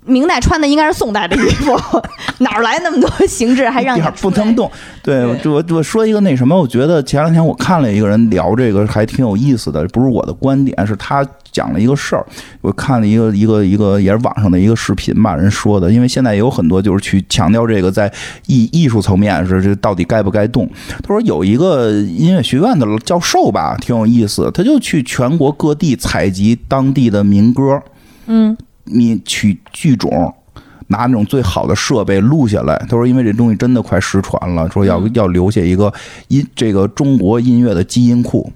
明代穿的应该是宋代的衣服，(laughs) 哪来那么多形制还让一点儿你不能动。对，对我我说一个那什么，我觉得前两天我看了一个人聊这个，还挺有意思的，不是我的观点，是他讲了一个事儿。我看了一个一个一个也是网上的一个视频吧，人说的，因为现在也有很多就是去强调这个在艺艺术层面是这到底该不该动。他说有一个音乐学院的教授吧，挺有意思，他就去全国各地采集当地的民歌，嗯，你曲剧种，拿那种最好的设备录下来。他说，因为这东西真的快失传了，说要要留下一个音这个中国音乐的基因库。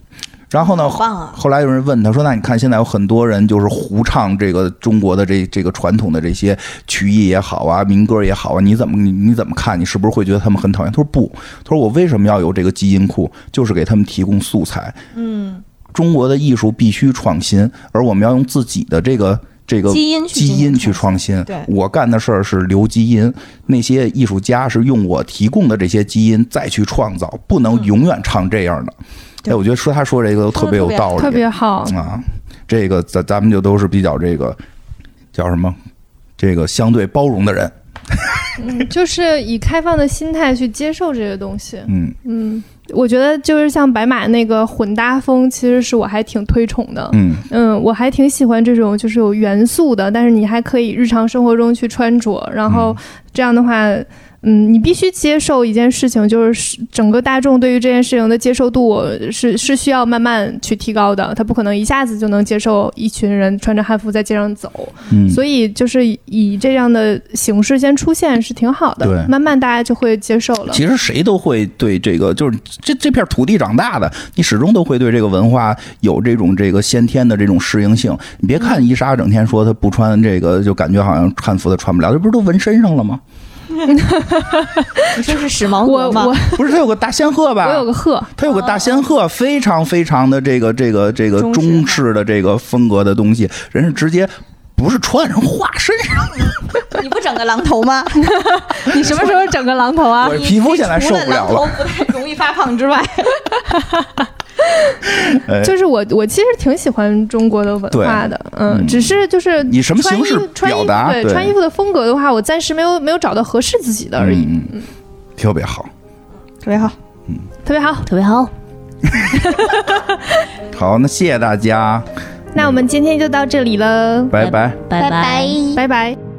然后呢，啊！后来有人问他说：“那你看现在有很多人就是胡唱这个中国的这这个传统的这些曲艺也好啊，民歌也好啊，你怎么你你怎么看？你是不是会觉得他们很讨厌？”他说：“不，他说我为什么要有这个基因库？就是给他们提供素材。嗯，中国的艺术必须创新，而我们要用自己的这个这个基因去基因去创新。对我干的事儿是留基因，那些艺术家是用我提供的这些基因再去创造，不能永远唱这样的。对哎，我觉得说他说这个都特别有道理，特别好。啊，这个咱咱们就都是比较这个叫什么，这个相对包容的人。嗯，就是以开放的心态去接受这些东西。嗯嗯，我觉得就是像白马那个混搭风，其实是我还挺推崇的。嗯嗯，我还挺喜欢这种就是有元素的，但是你还可以日常生活中去穿着，然后这样的话，嗯，你必须接受一件事情，就是整个大众对于这件事情的接受度是是需要慢慢去提高的，他不可能一下子就能接受一群人穿着汉服在街上走，嗯，所以就是以这样的形式先出现是挺好的，对慢慢大家就会接受了。其实谁都会对这个，就是这这片土地长大的，你始终都会对这个文化有这种这个先天的这种适应性。你别看伊莎整天说她不穿这个，就感觉好像汉服她穿不了，这不是都纹身上了吗？(laughs) 不就是时髦我革吗？我不是，他有个大仙鹤吧？我有个鹤，它有个大仙鹤，非常非常的这个这个这个中式的这个风格的东西，人是直接不是穿上画身上，(laughs) 你不整个狼头吗？(laughs) 你什么时候整个狼头啊我？皮肤现在受不了了。除了狼头不太容易发胖之外，哎 (laughs) 就是我，我其实挺喜欢中国的文化的，嗯，嗯只是就是以什么形式穿衣表达对对穿衣服的风格的话，我暂时没有没有找到合适自己的而已，嗯嗯，特别好。特别好。嗯特别好。特别好。(laughs) 好，那谢谢大家，那我们今天就到这里了，拜拜。拜拜。拜拜。